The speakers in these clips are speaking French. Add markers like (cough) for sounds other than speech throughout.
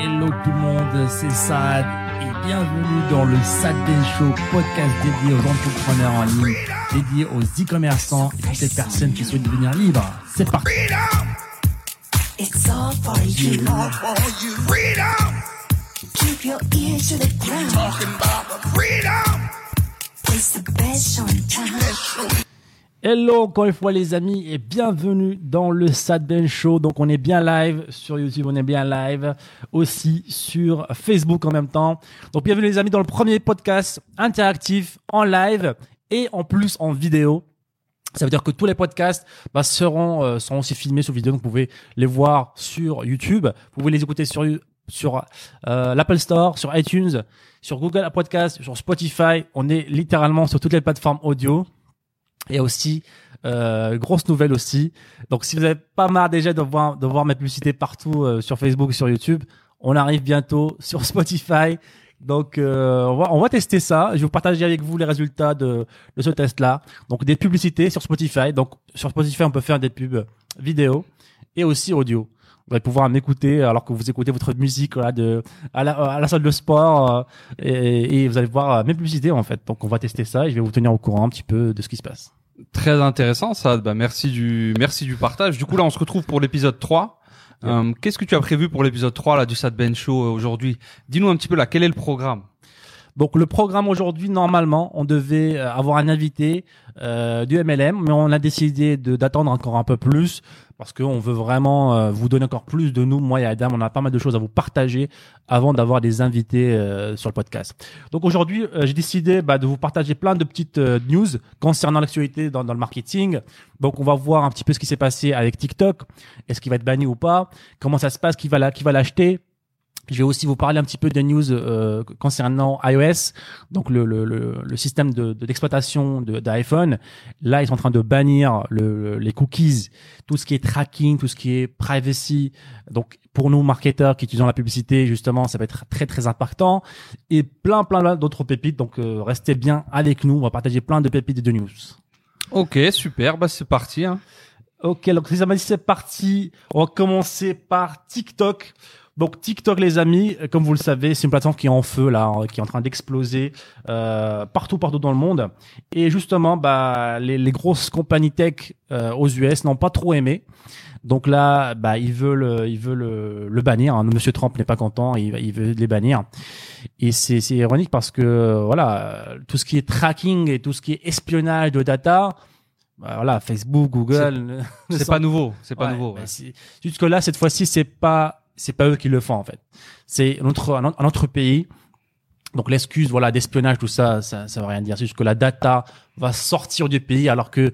Hello tout le monde, c'est Sad et bienvenue dans le Sad Ben Show, podcast dédié aux entrepreneurs en ligne, dédié aux e-commerçants et toutes ces personnes qui souhaitent devenir libres. C'est parti. It's all for you. Keep your ears to the ground. Talking about freedom. It's the best show in town. Hello encore une fois les amis et bienvenue dans le Sad Ben Show. Donc on est bien live sur YouTube, on est bien live aussi sur Facebook en même temps. Donc bienvenue les amis dans le premier podcast interactif en live et en plus en vidéo. Ça veut dire que tous les podcasts bah, seront, euh, seront aussi filmés sur vidéo, donc vous pouvez les voir sur YouTube, vous pouvez les écouter sur sur euh, l'Apple Store, sur iTunes, sur Google Podcast, sur Spotify. On est littéralement sur toutes les plateformes audio. Et aussi, euh, grosse nouvelle aussi. Donc, si vous avez pas marre déjà de voir, de voir mes publicités partout euh, sur Facebook, sur YouTube, on arrive bientôt sur (laughs) Spotify. Donc, euh, on, va, on va tester ça. Je vais vous partager avec vous les résultats de, de ce test-là. Donc, des publicités sur Spotify. Donc, sur Spotify, on peut faire des pubs vidéo et aussi audio. Vous allez pouvoir m'écouter alors que vous écoutez votre musique là, de, à, la, à la salle de sport euh, et, et vous allez voir mes publicités en fait. Donc on va tester ça et je vais vous tenir au courant un petit peu de ce qui se passe. Très intéressant ça. Bah, merci du merci du partage. Du coup là on se retrouve pour l'épisode 3. Euh, Qu'est-ce que tu as prévu pour l'épisode 3 là du Sad Ben Show euh, aujourd'hui? Dis-nous un petit peu là quel est le programme? Donc le programme aujourd'hui, normalement, on devait euh, avoir un invité euh, du MLM, mais on a décidé de d'attendre encore un peu plus parce qu'on veut vraiment euh, vous donner encore plus de nous, moi et Adam. On a pas mal de choses à vous partager avant d'avoir des invités euh, sur le podcast. Donc aujourd'hui, euh, j'ai décidé bah, de vous partager plein de petites news concernant l'actualité dans, le marketing. Donc on va voir un petit peu ce qui s'est passé avec TikTok. Est-ce qu'il va être banni ou pas? Comment ça se passe? Qui va l'acheter? Je vais aussi vous parler un petit peu des news euh, concernant iOS, donc le, le, le, le système de, d'exploitation de, d'iPhone. Là, ils sont en train de bannir le, les cookies, tout ce qui est tracking, tout ce qui est privacy. Donc, pour nous marketeurs qui utilisons la publicité, justement, ça va être très très impactant. Et plein plein d'autres pépites. Donc, euh, restez bien avec nous. On va partager plein de pépites et de news. Ok, super. Bah c'est parti. Hein. Ok, donc ça m'a dit c'est parti. On va commencer par TikTok. Donc TikTok, les amis, comme vous le savez, c'est une plateforme qui est en feu là, qui est en train d'exploser euh, partout, partout dans le monde. Et justement, bah, les, les grosses compagnies tech euh, aux US n'ont pas trop aimé. Donc là, bah, ils veulent, ils veulent le, le bannir. Hein. Monsieur Trump n'est pas content, il, il veut les bannir. Et c'est, c'est ironique parce que voilà, tout ce qui est tracking et tout ce qui est espionnage de data. Bah, voilà, Facebook, Google. C'est pas nouveau. C'est pas Ouais, nouveau. ouais. Jusque là, cette fois-ci, c'est pas, c'est pas eux qui le font en fait. C'est un autre, un, autre pays. Donc l'excuse, voilà, d'espionnage, tout ça, ça, ça veut rien dire. C'est juste que la data va sortir du pays, alors que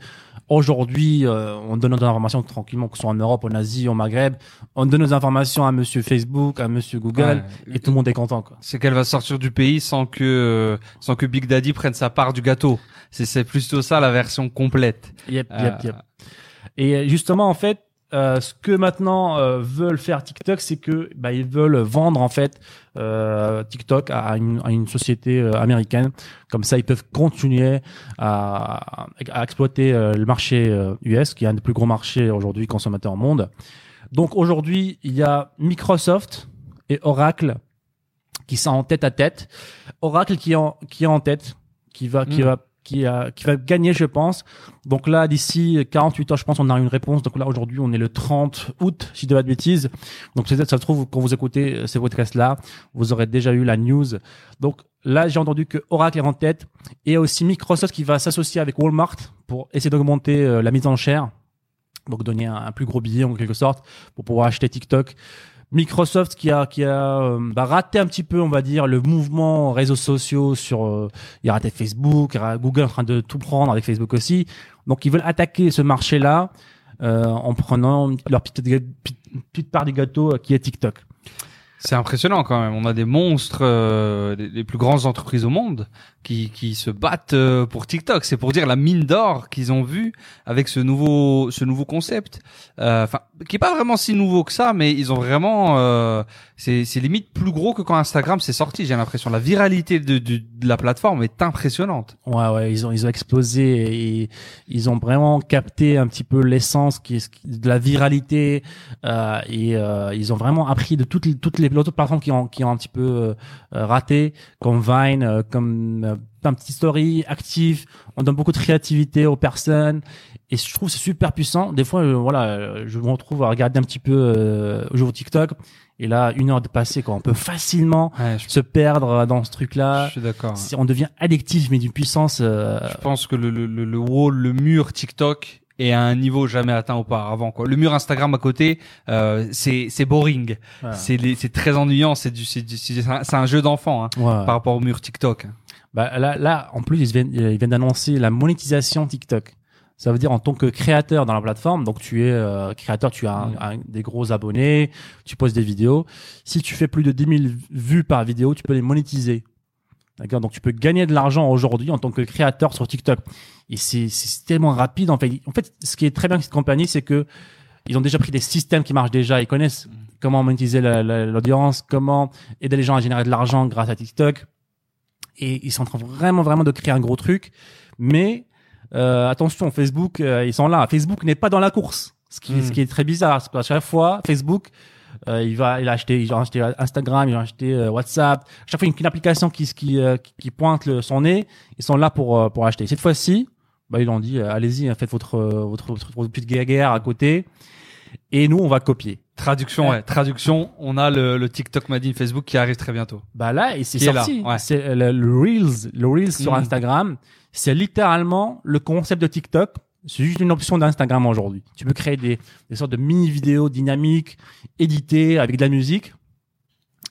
aujourd'hui, euh, on donne nos informations tranquillement, que ce soit en Europe, en Asie, au Maghreb, on donne nos informations à Monsieur Facebook, à Monsieur Google, Ouais. et tout le monde est content, quoi. C'est qu'elle va sortir du pays sans que euh, sans que Big Daddy prenne sa part du gâteau. C'est c'est plutôt ça la version complète. Yep, Euh, yep, yep. Et justement, en fait, euh, ce que maintenant euh, veulent faire TikTok, c'est que bah, ils veulent vendre en fait euh, TikTok à une, à une société euh, américaine. Comme ça, ils peuvent continuer à, à exploiter euh, le marché euh, US, qui est un des plus gros marchés aujourd'hui consommateurs au monde. Donc aujourd'hui, il y a Microsoft et Oracle qui sont en tête à tête. Oracle qui est en, qui est en tête, qui va, qui Mm. va, qui, a, qui va gagner, je pense. Donc là, d'ici 48 heures, je pense, on a une réponse. Donc là, aujourd'hui, on est le 30 août, si je dis pas de bêtises. Donc peut-être, ça se trouve, quand vous écoutez euh, ces podcasts-là, vous aurez déjà eu la news. Donc là, j'ai entendu que Oracle est en tête et aussi Microsoft qui va s'associer avec Walmart pour essayer d'augmenter euh, la mise en chair. Donc donner un plus gros billet en quelque sorte pour pouvoir acheter TikTok. Microsoft qui a qui a euh, bah, raté un petit peu, on va dire, le mouvement réseaux sociaux sur euh, il a raté Facebook, Google en train de tout prendre avec Facebook aussi. Donc ils veulent attaquer ce marché-là euh, en prenant leur petite, petite, petite part du gâteau euh, qui est TikTok. C'est impressionnant quand même. On a des monstres, euh, les, plus grandes entreprises au monde, qui, qui se battent euh, pour TikTok. C'est pour dire la mine d'or qu'ils ont vue avec ce nouveau, ce nouveau concept. Euh, Enfin, qui est pas vraiment si nouveau que ça, mais ils ont vraiment, euh, c'est, c'est limite plus gros que quand Instagram s'est sorti. J'ai l'impression la viralité de, de, de la plateforme est impressionnante. Ouais, ouais, ils ont, ils ont explosé et ils ont vraiment capté un petit peu l'essence qui est de la viralité euh, et euh, ils ont vraiment appris de toutes toutes les d'autres plateformes qui ont, qui ont un petit peu euh, raté, comme Vine, euh, comme euh, un petit story actif. On donne beaucoup de créativité aux personnes. Et je trouve c'est super puissant. Des fois, euh, voilà, euh, je me retrouve à regarder un petit peu euh, au TikTok. Et là, une heure de passé, quoi. On peut facilement Ouais, je, se perdre dans ce truc-là. je suis d'accord. On devient addictif, mais d'une puissance. euh, Je pense que le, le, le, le wall, le mur TikTok est à un niveau jamais atteint auparavant. Quoi. Le mur Instagram à côté, euh, c'est c'est boring, c'est c'est très ennuyant, c'est du c'est c'est un, c'est un jeu d'enfant hein, Ouais. par rapport au mur TikTok. Bah, là, là, en plus, ils viennent, ils viennent d'annoncer la monétisation TikTok. Ça veut dire en tant que créateur dans la plateforme, donc tu es euh, créateur, tu as un- Mm. un- des gros abonnés, tu postes des vidéos. Si tu fais plus de 10 000 vues par vidéo, tu peux les monétiser. D'accord? Donc tu peux gagner de l'argent aujourd'hui en tant que créateur sur TikTok. Et c'est c'est tellement rapide en fait. En fait, ce qui est très bien avec cette compagnie, c'est que ils ont déjà pris des systèmes qui marchent déjà. Ils connaissent comment monétiser la- la- l'audience, comment aider les gens à générer de l'argent grâce à TikTok. Et ils sont en train vraiment vraiment de créer un gros truc. Mais euh, attention, Facebook, euh, ils sont là. Facebook n'est pas dans la course. Ce qui, ce qui est très bizarre, parce qu'à chaque fois, Facebook, euh, il va, il a acheté, ils ont acheté Instagram, ils ont acheté euh, WhatsApp. Chaque fois, une, une application qui, qui, euh, qui, qui pointe le, son nez, ils sont là pour, euh, pour acheter. Cette fois-ci, bah, ils ont dit, allez-y, hein, faites votre, votre, votre, votre petite guerre à côté. Et nous, on va copier. Traduction, ouais. Traduction. On a le, le TikTok Made in Facebook qui arrive très bientôt. Bah là, et c'est sorti. ouais. C'est euh, le, le Reels, le Reels sur Mhm. Instagram. C'est littéralement le concept de TikTok. C'est juste une option d'Instagram aujourd'hui. Tu peux créer des, des sortes de mini vidéos dynamiques, éditées avec de la musique.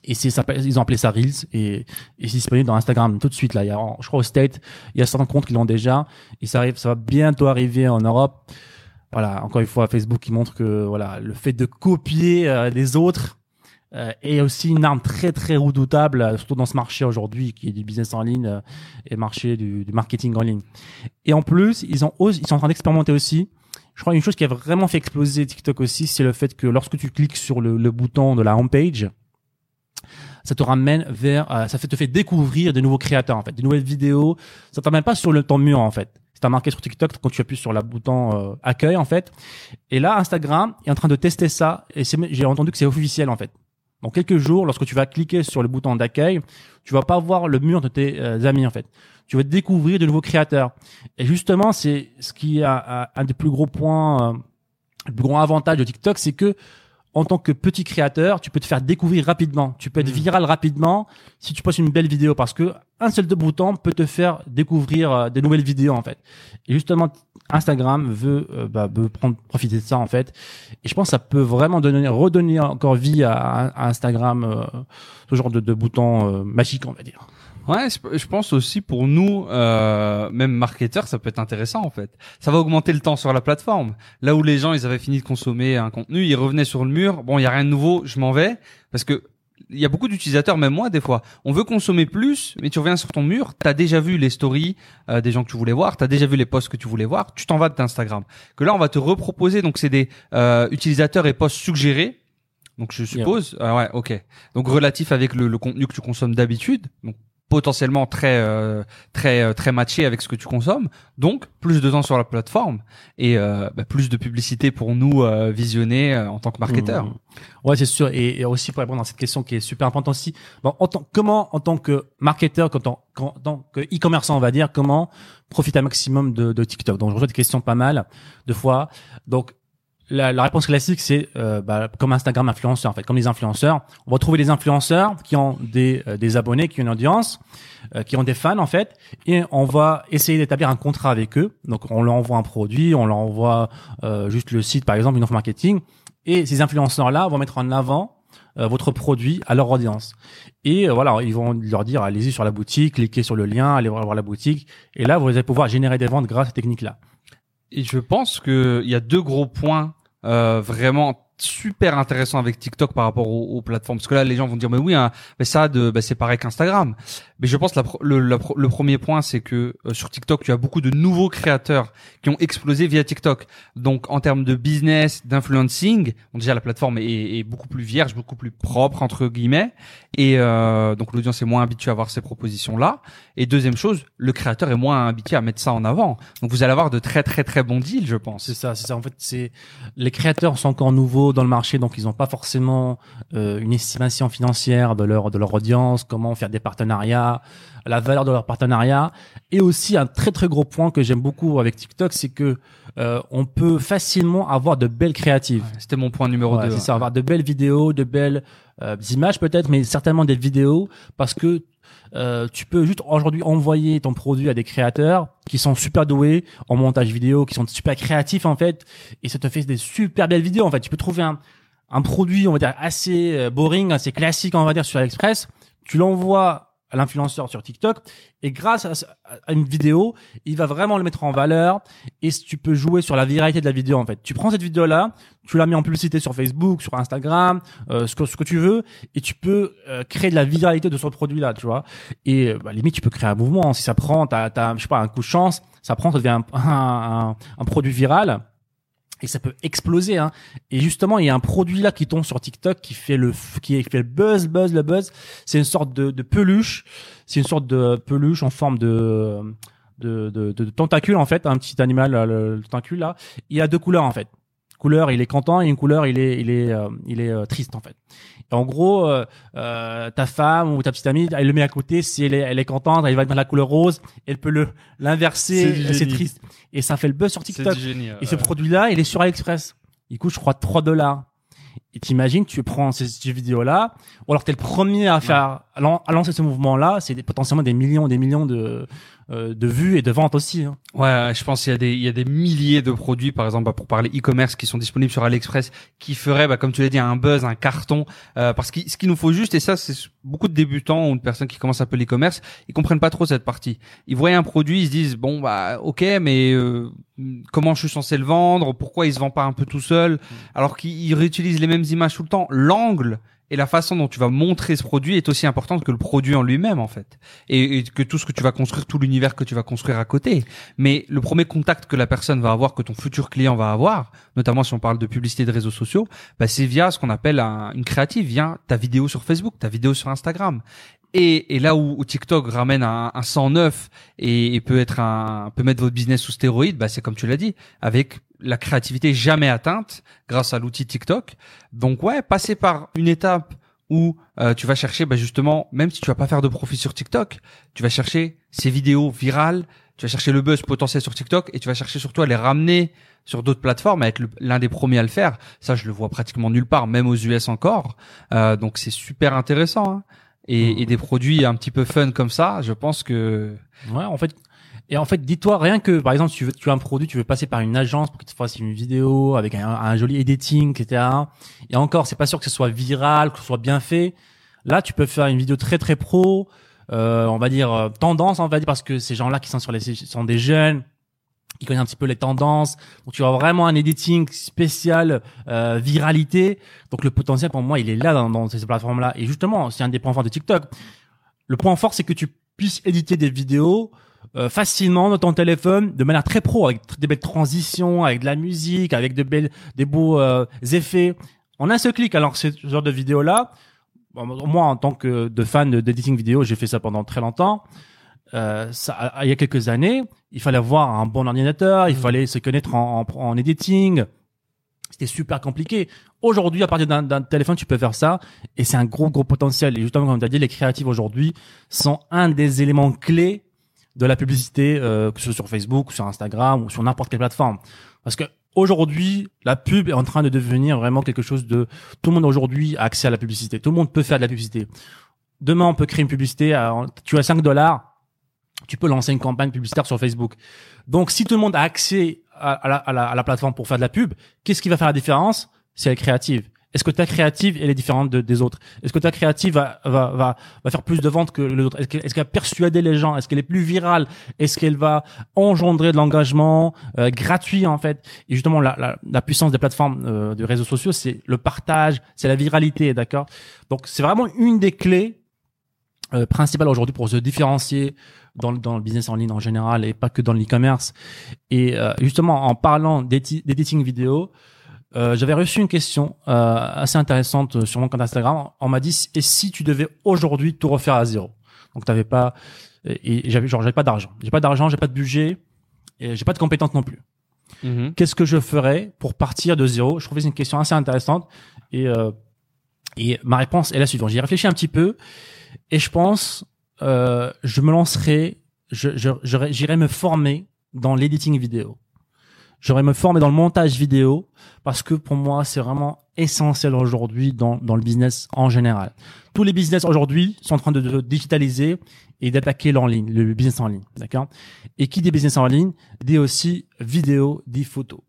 Et c'est ça, ils ont appelé ça Reels et, et c'est disponible dans Instagram tout de suite là. Il y a, je crois au State, il y a certains comptes qui l'ont déjà et ça arrive, ça va bientôt arriver en Europe. Voilà, encore une fois, Facebook qui montre que voilà, le fait de copier euh, les autres euh, est aussi une arme très très redoutable, euh, surtout dans ce marché aujourd'hui qui est du business en ligne euh, et marché du, du marketing en ligne. Et en plus, ils ont ils sont en train d'expérimenter aussi. Je crois une chose qui a vraiment fait exploser TikTok aussi, c'est le fait que lorsque tu cliques sur le, le bouton de la homepage, ça te ramène vers, euh, ça te fait découvrir de nouveaux créateurs en fait, des nouvelles vidéos. Ça t'amène pas sur le ton mur en fait. C'est marqué sur TikTok quand tu appuies sur le bouton euh, accueil en fait. Et là, Instagram est en train de tester ça et j'ai entendu que c'est officiel en fait. Dans quelques jours, lorsque tu vas cliquer sur le bouton d'accueil, tu vas pas voir le mur de tes euh, amis en fait. Tu vas découvrir de nouveaux créateurs. Et justement, c'est ce qui un- un des plus gros points, euh, le plus gros avantage de TikTok, c'est que en tant que petit créateur, tu peux te faire découvrir rapidement. Tu peux être Mm. viral rapidement si tu postes une belle vidéo parce que un seul de bouton peut te faire découvrir euh, des nouvelles vidéos en fait. Et justement, Instagram veut, euh, bah, veut prendre profiter de ça en fait. Et je pense que ça peut vraiment donner, redonner encore vie à, à Instagram, euh, ce genre de, de bouton magique on va dire. Ouais, je pense aussi pour nous, euh, même marketeurs, ça peut être intéressant en fait. Ça va augmenter le temps sur la plateforme. Là où les gens, ils avaient fini de consommer un contenu, ils revenaient sur le mur. Bon, il y a rien de nouveau, je m'en vais parce que il y a beaucoup d'utilisateurs, même moi des fois. On veut consommer plus, mais tu reviens sur ton mur, t'as déjà vu les stories euh, des gens que tu voulais voir, t'as déjà vu les posts que tu voulais voir, tu t'en vas de Instagram. Que là, on va te reproposer. Donc c'est des euh, utilisateurs et posts suggérés. Donc je suppose, ah ouais, ok. Donc relatif avec le, le contenu que tu consommes d'habitude. Donc potentiellement très euh, très euh, très matché avec ce que tu consommes donc plus de temps sur la plateforme et euh, bah, plus de publicité pour nous euh, visionner euh, en tant que marketeur Mmh. Ouais, c'est sûr. Et, et aussi pour répondre à cette question qui est super importante aussi, bon, en tant, comment en tant que marketeur, quand en, quand, en tant que e-commerçant, on va dire, comment profiter un maximum de, de TikTok? Donc, je reçois des questions pas mal de fois. Donc, la, la réponse classique, c'est euh, bah, comme Instagram influenceur, en fait, comme les influenceurs. On va trouver des influenceurs qui ont des, euh, des abonnés, qui ont une audience, euh, qui ont des fans, en fait, et on va essayer d'établir un contrat avec eux. Donc, on leur envoie un produit, on leur envoie euh, juste le site, par exemple, une offre marketing, et ces influenceurs-là vont mettre en avant euh, votre produit à leur audience. Et euh, voilà, ils vont leur dire allez-y sur la boutique, cliquez sur le lien, allez voir, la boutique. Et là, vous allez pouvoir générer des ventes grâce à cette technique-là. Et je pense que il y a deux gros points euh, vraiment super intéressants avec TikTok par rapport aux, plateformes. Parce que là les gens vont dire mais oui hein, mais ça bah, c'est pareil qu'Instagram mais je pense que le, premier point c'est que euh, sur TikTok tu as beaucoup de nouveaux créateurs qui ont explosé via TikTok. Donc en termes de business d'influencing déjà la plateforme est, beaucoup plus vierge beaucoup plus propre entre guillemets. Et euh, donc l'audience est moins habituée à voir ces propositions là et deuxième chose le créateur est moins habitué à mettre ça en avant. Donc vous allez avoir de très très très bons deals je pense. C'est ça, c'est ça. En fait, c'est les créateurs sont encore nouveaux dans le marché, donc ils n'ont pas forcément euh, une estimation financière de leur de leur audience, comment faire des partenariats, la valeur de leur partenariat, et aussi un très très gros point que j'aime beaucoup avec TikTok, c'est que euh, on peut facilement avoir de belles créatives. C'était mon point numéro Ouais, 2. c'est ça, avoir de belles vidéos, de belles euh, images peut-être, mais certainement des vidéos parce que euh, tu peux juste aujourd'hui envoyer ton produit à des créateurs qui sont super doués en montage vidéo, qui sont super créatifs en fait, et ça te fait des super belles vidéos en fait. Tu peux trouver un, un produit, on va dire assez euh, boring, assez classique, on va dire sur AliExpress, tu l'envoies l'influenceur sur TikTok et grâce à, une vidéo, il va vraiment le mettre en valeur et tu peux jouer sur la viralité de la vidéo en fait. Tu prends cette vidéo là, tu la mets en publicité sur Facebook, sur Instagram, euh, ce que ce que tu veux et tu peux euh, créer de la viralité de ce produit là, tu vois. Et euh, bah, limite tu peux créer un mouvement si ça prend t'as t'as je sais pas un coup de chance, ça prend ça devient un, un- un produit viral et ça peut exploser hein. Et justement, il y a un produit là qui tombe sur TikTok qui fait le qui fait le buzz buzz le buzz, c'est une sorte de, de peluche, c'est une sorte de peluche en forme de de, de, de tentacule en fait, un petit animal le, le tentacule là. Il a deux couleurs en fait. Couleur, il est content et une couleur, il est il est euh, il est euh, triste en fait. En gros, euh, euh, ta femme ou ta petite amie, elle le met à côté. Si elle est, elle est contente, elle va dans la couleur rose. Elle peut le l'inverser. C'est triste. Et ça fait le buzz sur TikTok. Et ce produit-là, il est sur AliExpress. Il coûte, je crois, 3 dollars. Et t'imagines, tu prends ces, ces vidéos-là, ou alors t'es le premier à faire, à, lan- à lancer ce mouvement-là, c'est potentiellement des millions, des millions de, de vues et de ventes aussi. hein. Ouais, je pense qu'il y a des il y a des milliers de produits par exemple bah, pour parler e-commerce qui sont disponibles sur AliExpress qui feraient bah, comme tu l'as dit un buzz, un carton euh, parce que ce qu'il nous faut juste et ça c'est beaucoup de débutants ou de personnes qui commencent un peu l'e-commerce, ils comprennent pas trop cette partie. Ils voient un produit, ils se disent bon bah OK mais euh, comment je suis censé le vendre? Pourquoi il se vend pas un peu tout seul? Alors qu'ils réutilisent les mêmes images tout le temps L'angle et la façon dont tu vas montrer ce produit est aussi importante que le produit en lui-même en fait. Et, que tout ce que tu vas construire tout l'univers que tu vas construire à côté. Mais le premier contact que la personne va avoir que ton futur client va avoir notamment si on parle de publicité de réseaux sociaux bah, c'est via ce qu'on appelle un- une créative via ta vidéo sur Facebook ta vidéo sur Instagram. Et, là où, où TikTok ramène un, un 109 et, et peut être un peut mettre votre business sous stéroïde, bah c'est comme tu l'as dit, avec la créativité jamais atteinte grâce à l'outil TikTok. Donc ouais, passer par une étape où euh, tu vas chercher bah, justement, même si tu vas pas faire de profit sur TikTok, tu vas chercher ces vidéos virales, tu vas chercher le buzz potentiel sur TikTok et tu vas chercher surtout à les ramener sur d'autres plateformes, à être l'un des premiers à le faire. Ça, je le vois pratiquement nulle part, même aux US encore. Euh, donc c'est super intéressant. hein. Et, et des produits un petit peu fun comme ça, je pense que Ouais, en fait. Et en fait, dis-toi rien que, par exemple, tu veux, tu as un produit, tu veux passer par une agence pour qu'il te fasse une vidéo avec un, un joli editing, etc. Et encore, c'est pas sûr que ce soit viral, que ce soit bien fait. Là, tu peux faire une vidéo très très pro, euh, on va dire euh, tendance, on va dire, parce que ces gens-là qui sont sur les, sont des jeunes, qui connaissent un petit peu les tendances. Donc, tu as vraiment un editing spécial euh, viralité. Donc, le potentiel pour moi, il est là dans, dans ces plateformes-là. Et justement, c'est un des points forts de TikTok. Le point fort, c'est que tu puisses éditer des vidéos euh, facilement dans ton téléphone, de manière très pro, avec des belles transitions, avec de la musique, avec de belles, des beaux euh, effets. En un seul clic. Alors, ce genre de vidéo-là, bon, moi, en tant que de fan de- d'editing vidéo, j'ai fait ça pendant très longtemps. Euh, ça, il y a quelques années, il fallait avoir un bon ordinateur, il fallait se connaître en, en, en editing. C'était super compliqué. Aujourd'hui, à partir d'un d'un téléphone, tu peux faire ça, et c'est un gros gros potentiel. Et justement, comme tu as dit, les créatifs aujourd'hui sont un des éléments clés de la publicité, euh, que ce soit sur Facebook, sur Instagram ou sur n'importe quelle plateforme. Parce que aujourd'hui, la pub est en train de devenir vraiment quelque chose de tout le monde aujourd'hui a accès à la publicité. Tout le monde peut faire de la publicité. Demain, on peut créer une publicité. Tu as 5 dollars, tu peux lancer une campagne publicitaire sur Facebook. Donc, si tout le monde a accès à, à la- à la plateforme pour faire de la pub, qu'est-ce qui va faire la différence? C'est la créative. Est-ce que ta créative elle est différente de- des autres? Est-ce que ta créative va, va, va, va faire plus de ventes que les autres? Est-ce qu'elle est-ce qu'elle va persuader les gens? Est-ce qu'elle est plus virale? Est-ce qu'elle va engendrer de l'engagement euh, gratuit en fait? Et justement, la, la, la puissance des plateformes euh, de réseaux sociaux, c'est le partage, c'est la viralité, d'accord? Donc, c'est vraiment une des clés euh, principales aujourd'hui pour se différencier dans, dans le business en ligne en général et pas que dans l'e-commerce. Et euh, justement, en parlant d'édi- d'editing vidéo, euh, j'avais reçu une question euh, assez intéressante sur mon compte Instagram. On m'a dit et si tu devais aujourd'hui tout refaire à zéro? Donc t'avais pas et et j'avais genre j'avais pas d'argent, j'ai pas d'argent, j'ai pas de budget et j'ai pas de compétences non plus. Mhm. qu'est-ce que je ferais pour partir de zéro? Je trouvais une question assez intéressante et euh, et ma réponse est la suivante. J'y ai réfléchi un petit peu et je pense euh, je me lancerai, je j'irai me former dans l'editing vidéo. J'aurais me former dans le montage vidéo parce que pour moi c'est vraiment essentiel aujourd'hui dans dans le business en général. Tous les business aujourd'hui sont en train de, de digitaliser et d'attaquer l'en ligne, le business en ligne, d'accord? Et qui dit business en ligne dit aussi vidéo, dit photo.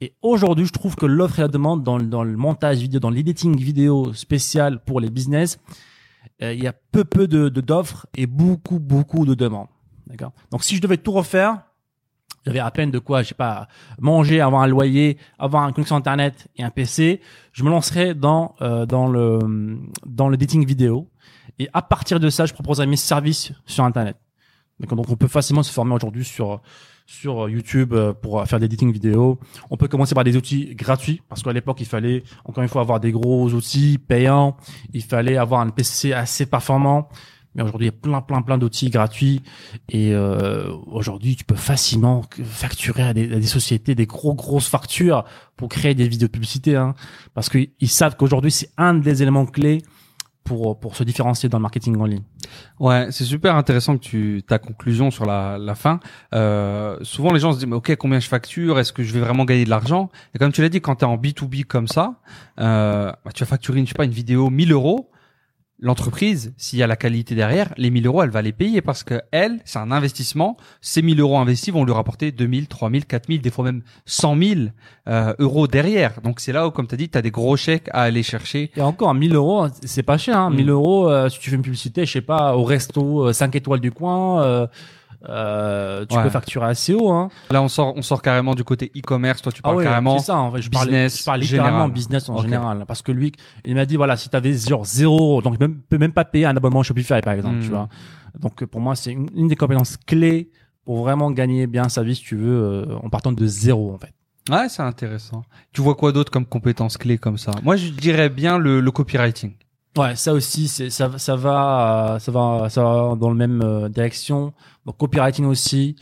Et aujourd'hui, je trouve que l'offre et la demande dans, dans le montage vidéo, dans l'editing vidéo spécial pour les business, euh, il y a peu peu de- d'offres et beaucoup beaucoup de demandes, d'accord? Donc si je devais tout refaire, j'avais à peine de quoi, je sais pas, manger, avoir un loyer, avoir une connexion internet et un PC, je me lancerais dans euh, dans le dans le dating vidéo et à partir de ça, je proposerais mes services sur internet. Donc on peut facilement se former aujourd'hui sur sur YouTube euh, pour faire des editing vidéo. On peut commencer par des outils gratuits parce qu'à l'époque il fallait encore une fois avoir des gros outils payants, il fallait avoir un PC assez performant. Mais aujourd'hui, il y a plein, plein, plein d'outils gratuits. Et euh, aujourd'hui, tu peux facilement facturer à des, à des sociétés des gros, grosses factures pour créer des vidéos de publicité. Hein, parce qu'ils savent qu'aujourd'hui, c'est un des éléments clés pour, pour se différencier dans le marketing en ligne. Ouais, c'est super intéressant que tu ta conclusion sur la, la fin. Euh, souvent les gens se disent mais ok combien je facture? Est-ce que je vais vraiment gagner de l'argent? Et comme tu l'as dit, quand tu es en B 2 B comme ça, euh, bah, tu vas facturer je sais pas une vidéo 1000 euros. L'entreprise, s'il y a la qualité derrière, les 1000 euros, elle va les payer parce que elle, c'est un investissement. Ces 1000 euros investis vont lui rapporter 2000, 3000, 4000, des fois même 100 000 euh, euros derrière. Donc c'est là où, comme tu as dit, tu as des gros chèques à aller chercher. Et encore, 1000 euros, c'est pas cher. Hein. Mm. 1000 euros, euh, si tu fais une publicité, je sais pas, au resto euh, 5 étoiles du coin, euh, euh, tu Ouais. peux facturer assez haut. Hein. Là, on sort, on sort carrément du côté e-commerce. Toi, tu parles ouais, carrément. c'est ça. En fait, je parle, business je parle littéralement général. business en général, parce que lui, il m'a dit voilà, si tu avais genre zéro, donc même peut même pas payer un abonnement Shopify par exemple, tu vois. Donc pour moi, c'est une, une des compétences clés pour vraiment gagner bien sa vie, si tu veux, euh, en partant de zéro en fait. Ouais, c'est intéressant. Tu vois quoi d'autre comme compétences clés comme ça? Moi, je dirais bien le, le copywriting. Ouais, ça aussi, c'est ça, ça va, euh, ça va, ça va dans le même euh, direction. Donc copywriting aussi,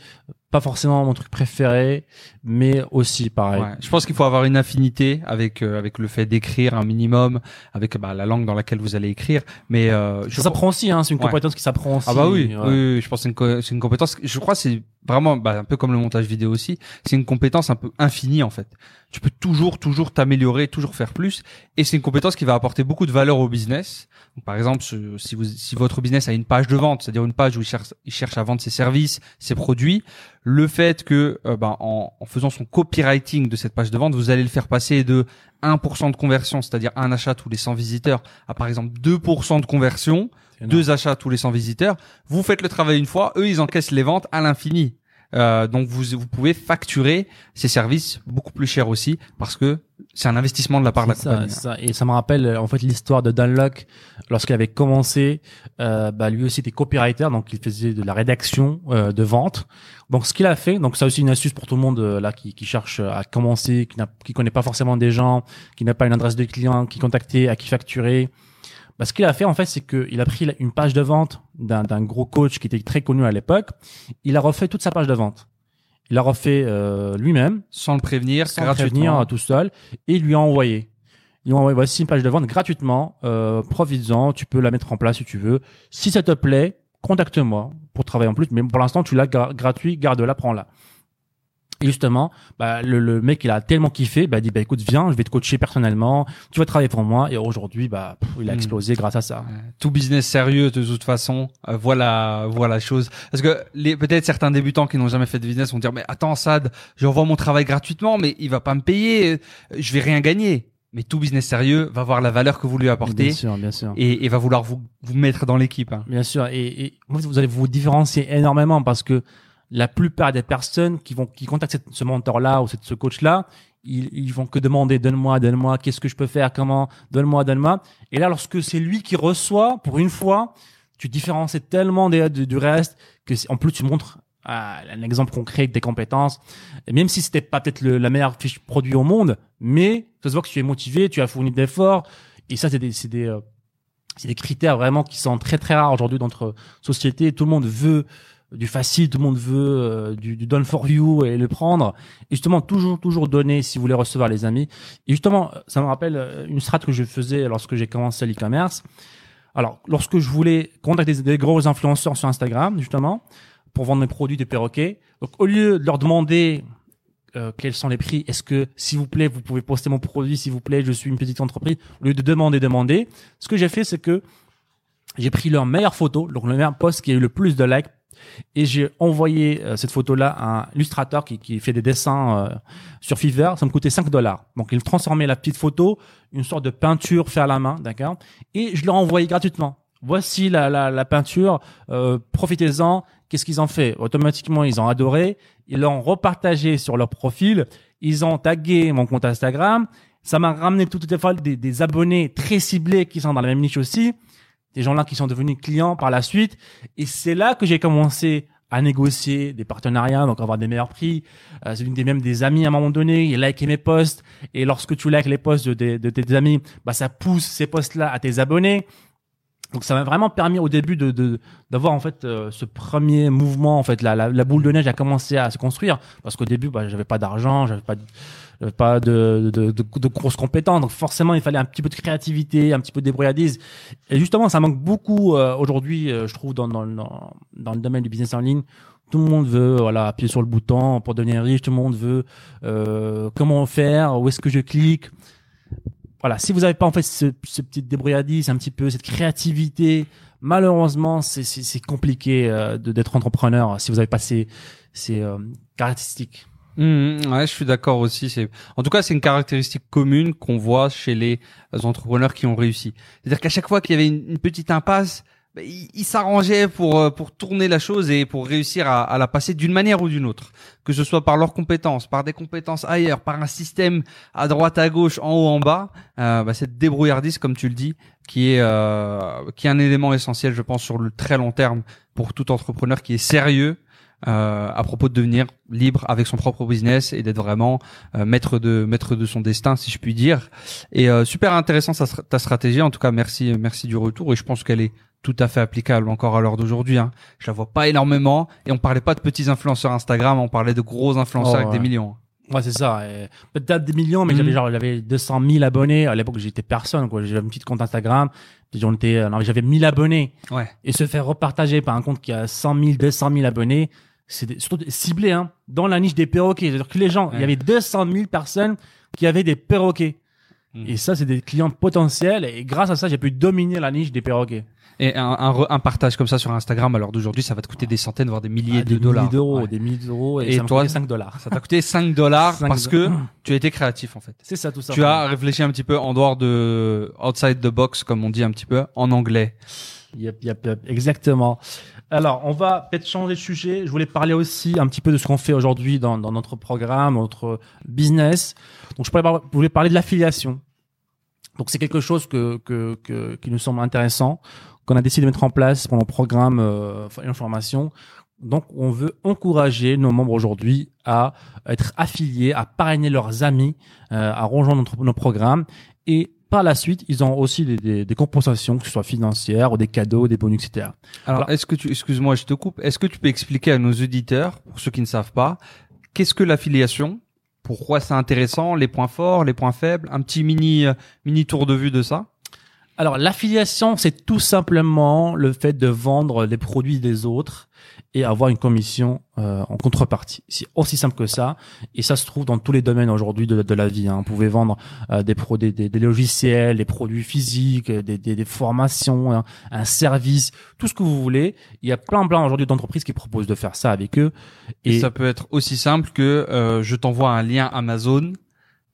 pas forcément mon truc préféré, mais aussi pareil. Ouais. Je pense qu'il faut avoir une affinité avec euh, avec le fait d'écrire un minimum, avec bah, la langue dans laquelle vous allez écrire. Mais euh, je Ça s'apprend aussi, hein, c'est une Ouais. compétence qui s'apprend aussi. Ah bah oui, ouais. oui, oui, je pense que c'est une, co- c'est une compétence. Je crois que c'est vraiment bah, un peu comme le montage vidéo aussi. C'est une compétence un peu infinie en fait. Tu peux toujours, toujours t'améliorer, toujours faire plus. Et c'est une compétence qui va apporter beaucoup de valeur au business. Par exemple, si vous, si votre business a une page de vente, c'est-à-dire une page où il cherche, il cherche à vendre ses services, ses produits, le fait que, euh, bah, en, en faisant son copywriting de cette page de vente, vous allez le faire passer de 1% de conversion, c'est-à-dire un achat tous les 100 visiteurs, à par exemple 2% de conversion. Deux achats tous les 100 visiteurs. Vous faites le travail une fois, eux ils encaissent les ventes à l'infini. Euh, donc vous vous pouvez facturer ces services beaucoup plus cher aussi parce que c'est un investissement de la part de la ça, compagnie. ça. Et ça me rappelle euh, en fait l'histoire de Dan Locke lorsqu'il avait commencé. Euh, bah, lui aussi était copywriter, donc il faisait de la rédaction euh, de vente. Donc ce qu'il a fait, donc ça aussi une astuce pour tout le monde euh, là qui, qui cherche à commencer, qui n'a qui connaît pas forcément des gens, qui n'a pas une adresse de client, qui contacter, à qui facturer. Bah, ce qu'il a fait en fait, c'est qu'il a pris la- une page de vente d'un d'un gros coach qui était très connu à l'époque. Il a refait toute sa page de vente. Il a refait euh, lui-même Sans le prévenir, sans gratuitement. prévenir euh, tout seul et il lui a envoyé. Il lui a envoyé voici une page de vente gratuitement, euh, profites-en, tu peux la mettre en place si tu veux. Si ça te plaît, contacte-moi pour travailler en plus, mais pour l'instant tu l'as gra- gratuit, garde-la, prends-la. Et justement, bah, le, le mec il a tellement kiffé, bah, il dit bah écoute viens, je vais te coacher personnellement, tu vas travailler pour moi et aujourd'hui bah pff, il a Hmm. explosé grâce à ça. Tout business sérieux de toute façon, euh, voilà, voilà la chose. Parce que les peut-être certains débutants qui n'ont jamais fait de business vont dire mais attends Sad, j'envoie mon travail gratuitement, mais il va pas me payer, euh, je vais rien gagner. Mais tout business sérieux va voir la valeur que vous lui apportez Bien sûr, bien sûr. et, et va vouloir vous vous mettre dans l'équipe. hein. Bien sûr, et, et vous allez vous différencier énormément parce que la plupart des personnes qui vont qui contactent ce mentor-là ou ce coach-là, ils, ils vont que demander donne-moi, donne-moi, qu'est-ce que je peux faire, comment, donne-moi, donne-moi. Et là, lorsque c'est lui qui reçoit, pour une fois, tu différencies tellement des, du, du reste que en plus tu montres ah, un exemple concret des compétences. Et même si c'était pas peut-être la meilleure fiche produit au monde, mais ça se voit que tu es motivé, tu as fourni d'efforts. Et ça, c'est des, c'est des, euh, c'est des critères vraiment qui sont très très rares aujourd'hui dans notre société. Tout le monde veut du facile, tout le monde veut euh, du, du done for you et le prendre. Et justement, toujours, toujours donner si vous voulez recevoir les amis. Et justement, ça me rappelle euh, une strat que je faisais lorsque j'ai commencé l'e-commerce. Alors, lorsque je voulais contacter des, gros influenceurs sur Instagram, justement, pour vendre mes produits de perroquets, donc au lieu de leur demander euh, quels sont les prix, est-ce que, s'il vous plaît, vous pouvez poster mon produit, s'il vous plaît, je suis une petite entreprise, au lieu de demander, demander, ce que j'ai fait, c'est que j'ai pris leur meilleure photo, donc le meilleur post qui a eu le plus de likes, et j'ai envoyé euh, cette photo-là à un illustrateur qui, qui fait des dessins euh, sur Fiverr. Ça me coûtait 5 dollars. Donc, il transformait la petite photo, une sorte de peinture fait à la main, d'accord? Et je leur ai envoyé gratuitement. Voici la, la, la peinture, euh, profitez-en. Qu'est-ce qu'ils ont fait? Automatiquement, ils ont adoré. Ils l'ont repartagé sur leur profil. Ils ont tagué mon compte Instagram. Ça m'a ramené tout, tout à fait des, des abonnés très ciblés qui sont dans la même niche aussi des gens là qui sont devenus clients par la suite. Et c'est là que j'ai commencé à négocier des partenariats, donc avoir des meilleurs prix. Euh, c'est une des même des amis à un moment donné, ils likaient mes posts. Et lorsque tu likes les posts de, tes- de tes amis, bah ça pousse ces posts-là à tes abonnés. Donc ça m'a vraiment permis au début de de- d'avoir en fait euh, ce premier mouvement en fait la, la, boule de neige a commencé à se construire parce qu'au début bah j'avais pas d'argent j'avais pas de, pas de, de, de, de grosses compétences donc forcément il fallait un petit peu de créativité un petit peu de débrouillardise. Et justement ça manque beaucoup euh, aujourd'hui euh, je trouve dans, dans dans dans le domaine du business en ligne. Tout le monde veut voilà appuyer sur le bouton pour devenir riche. Tout le monde veut euh, comment faire où est-ce que je clique. Voilà, si vous n'avez pas en fait ce, ce petit débrouillardise, un petit peu cette créativité, malheureusement, c'est compliqué euh, d'être entrepreneur si vous n'avez pas ces ces euh, caractéristiques. Mmh, ouais, je suis d'accord aussi. C'est, en tout cas, c'est une caractéristique commune qu'on voit chez les entrepreneurs qui ont réussi. C'est-à-dire qu'à chaque fois qu'il y avait une, petite impasse, bah, ils ils s'arrangeaient pour euh, pour tourner la chose et pour réussir à, à la passer d'une manière ou d'une autre, que ce soit par leurs compétences, par des compétences ailleurs, par un système à droite, à gauche, en haut, en bas. Euh, bah, cette débrouillardise, comme tu le dis, qui est euh, qui est un élément essentiel, je pense, sur le très long terme pour tout entrepreneur qui est sérieux euh, à propos de devenir libre avec son propre business et d'être vraiment euh, maître de maître de son destin si je puis dire et euh, super intéressant sa str- ta stratégie en tout cas merci merci du retour et je pense qu'elle est tout à fait applicable encore à l'heure d'aujourd'hui hein. je la vois pas énormément et on parlait pas de petits influenceurs Instagram on parlait de gros influenceurs Oh, avec des millions Ouais, c'est ça. Peut-être des millions, mais Mhm. j'avais genre j'avais 200 000 abonnés à l'époque. J'étais personne quoi. J'avais un petit compte Instagram. J'en étais, euh, j'avais 1000 abonnés ouais et se faire repartager par un compte qui a 100 000, 200 000 abonnés, c'est des- surtout ciblé hein, dans la niche des perroquets. C'est-à-dire que les gens, il y avait 200 000 personnes qui avaient des perroquets. Mhm. Et ça, c'est des clients potentiels. Et grâce à ça, j'ai pu dominer la niche des perroquets. et un, un, un partage comme ça sur Instagram à l'heure d'aujourd'hui ça va te coûter des centaines voire des milliers Ah, de des dollars milliers d'euros, Ouais. des milliers d'euros. Et, Et ça toi, coûtait 5 dollars. ça t'a coûté 5 dollars 5 parce que (laughs) tu as été créatif en fait C'est ça, tout ça. Tu as réfléchi un petit peu en dehors de outside the box, comme on dit un petit peu en anglais. Yep, yep, yep, exactement. Alors, on va peut-être changer de sujet. Je voulais parler aussi un petit peu de ce qu'on fait aujourd'hui dans, dans notre programme, notre business. Donc, je voulais parler de l'affiliation. Donc, c'est quelque chose que, que, que, qui nous semble intéressant, qu'on a décidé de mettre en place pour nos programmes euh, information. Donc, on veut encourager nos membres aujourd'hui à être affiliés, à parrainer leurs amis, euh, à rejoindre notre, nos programmes. Et par la suite, ils ont aussi des, des, des compensations, que ce soit financières ou des cadeaux, des bonus, etc. Alors, Alors- est-ce que tu, excuse-moi, je te coupe. Est-ce que tu peux expliquer à nos auditeurs, pour ceux qui ne savent pas, qu'est-ce que l'affiliation? Pourquoi c'est intéressant? Les points forts, les points faibles? Un petit mini, euh, mini tour de vue de ça? Alors, l'affiliation, c'est tout simplement le fait de vendre les produits des autres et avoir une commission euh, en contrepartie. C'est aussi simple que ça. Et ça se trouve dans tous les domaines aujourd'hui de, de la vie. hein. Vous pouvez vendre euh, des, pro, des, des, des logiciels, des produits physiques, des, des, des formations, hein, un service, tout ce que vous voulez. Il y a plein, plein aujourd'hui d'entreprises qui proposent de faire ça avec eux. Et, ça peut être aussi simple que euh, je t'envoie un lien Amazon,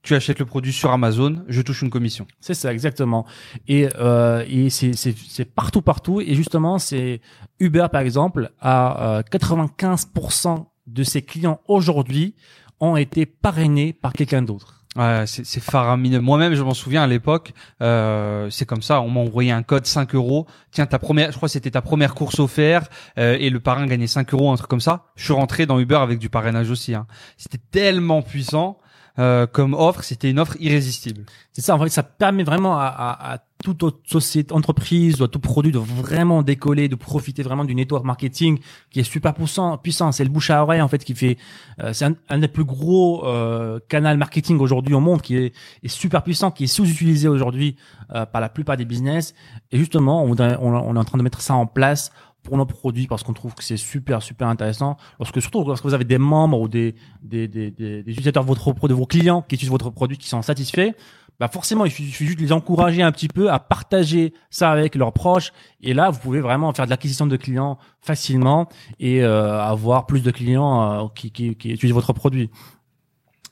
tu achètes le produit sur Amazon, je touche une commission. C'est ça, exactement. Et, euh, et c'est, c'est, c'est partout, partout. Et justement, c'est Uber, par exemple, à euh, 95% de ses clients aujourd'hui ont été parrainés par quelqu'un d'autre. Ouais, c'est c'est faramineux. Moi-même, je m'en souviens à l'époque, euh, c'est comme ça. On m'a envoyé un code 5 euros. Tiens, ta première, je crois que c'était ta première course offerte euh, et le parrain gagnait 5 euros, un truc comme ça. Je suis rentré dans Uber avec du parrainage aussi. Hein. C'était tellement puissant. Euh, comme offre, c'était une offre irrésistible. C'est ça, en fait, ça permet vraiment à, à, à toute société, entreprise ou à tout produit de vraiment décoller, de profiter vraiment du network marketing qui est super puissant. puissant. C'est le bouche à oreille en fait qui fait. euh, c'est un, un des plus gros euh, canaux marketing aujourd'hui au monde qui est, est super puissant, qui est sous-utilisé aujourd'hui euh, par la plupart des business. Et justement, on, on, on est en train de mettre ça en place pour nos produits parce qu'on trouve que c'est super super intéressant. Lorsque surtout lorsque vous avez des membres ou des des, des, des, utilisateurs de de vos clients qui utilisent votre produit qui sont satisfaits bah forcément il suffit juste de les encourager un petit peu à partager ça avec leurs proches. Et là vous pouvez vraiment faire de l'acquisition de clients facilement et euh, avoir plus de clients euh, qui, qui, qui utilisent votre produit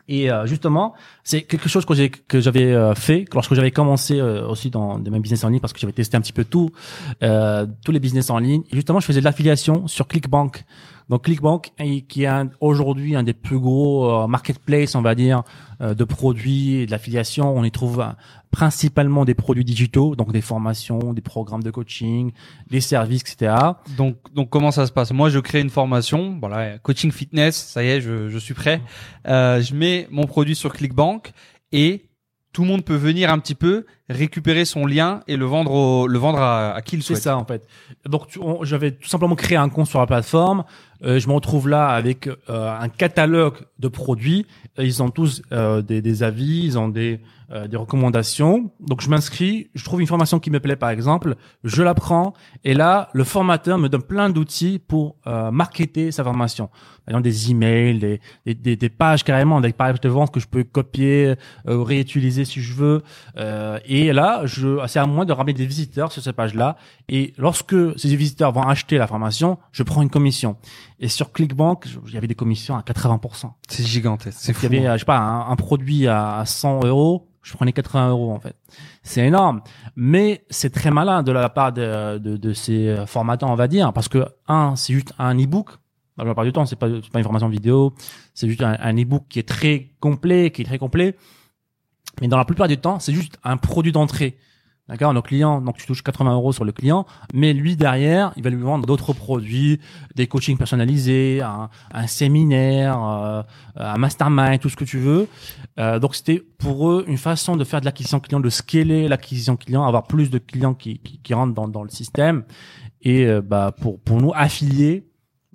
et euh, justement, c'est quelque chose que j'ai que j'avais euh, fait lorsque j'avais commencé euh, aussi dans mêmes business en ligne parce que j'avais testé un petit peu tout, euh, tous les business en ligne. Et justement, je faisais de l'affiliation sur ClickBank. Donc ClickBank, qui est aujourd'hui un des plus gros euh, marketplaces, on va dire, euh, de produits et de l'affiliation. On y trouve euh, principalement des produits digitaux, donc des formations, des programmes de coaching, des services, etc. Donc, donc comment ça se passe? Moi, je crée une formation, voilà, coaching fitness, ça y est, je, je suis prêt. Euh, je mets mon produit sur ClickBank et tout le monde peut venir un petit peu récupérer son lien et le vendre, au, le vendre à, à qui le C'est souhaite. ça en fait. Donc j'avais tout simplement créé un compte sur la plateforme. Euh, je me retrouve là avec euh, un catalogue de produits. Ils ont tous euh, des, des avis, ils ont des, euh, des recommandations. Donc je m'inscris, je trouve une formation qui me plaît par exemple, je la prends et là le formateur me donne plein d'outils pour euh, marketer sa formation. Par exemple des emails, des, des, des, des pages carrément avec pages de vente que je peux copier, euh, réutiliser si je veux. Euh, et là, je, c'est à moi de ramener des visiteurs sur ces pages-là. Et lorsque ces visiteurs vont acheter la formation, je prends une commission. Et sur ClickBank, il y avait des commissions à 80%. C'est gigantesque, c'est Il fou. y avait, euh, je sais pas, un, un produit à 100 euros, je prenais 80 euros en fait. C'est énorme, mais c'est très malin de la part de, ces euh, formateurs, on va dire, parce que un, c'est juste un e-book. La plupart du temps, c'est pas, pas une formation vidéo, c'est juste un, un e-book qui est très complet, qui est très complet. Mais dans la plupart du temps, c'est juste un produit d'entrée. D'accord, nos clients, donc tu touches 80 euros sur le client, mais lui derrière, il va lui vendre d'autres produits, des coachings personnalisés, un, un séminaire, euh, un mastermind, tout ce que tu veux. Euh, donc c'était pour eux une façon de faire de l'acquisition client, de scaler l'acquisition client, avoir plus de clients qui, qui, qui rentrent dans, dans le système. Et euh, bah pour pour nous affiliés,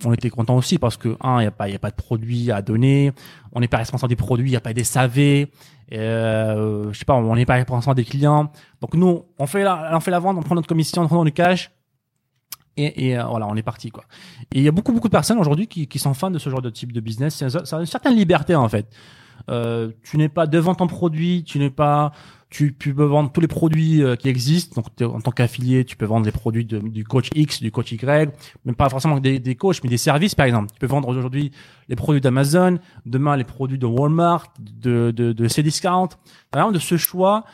on était content aussi parce que un, il y a pas il y a pas de produit à donner, on n'est pas responsable des produits, il y a pas des SAV, euh, je sais pas, on n'est pas responsable des clients. Donc nous, on fait la on fait la vente, on prend notre commission, on prend notre cash. Et, et euh, voilà, on est parti quoi. Et il y a beaucoup beaucoup de personnes aujourd'hui qui, qui sont fans de ce genre de type de business. C'est une certaine liberté en fait. Euh, tu n'es pas devant ton produit, tu n'es pas, tu, tu peux vendre tous les produits euh, qui existent. Donc en tant qu'affilié, tu peux vendre les produits de- du coach X, du coach Y, même pas forcément des, des coachs, mais des services par exemple. Tu peux vendre aujourd'hui les produits d'Amazon, demain les produits de Walmart, de de, de Cdiscount. Vraiment de ce choix,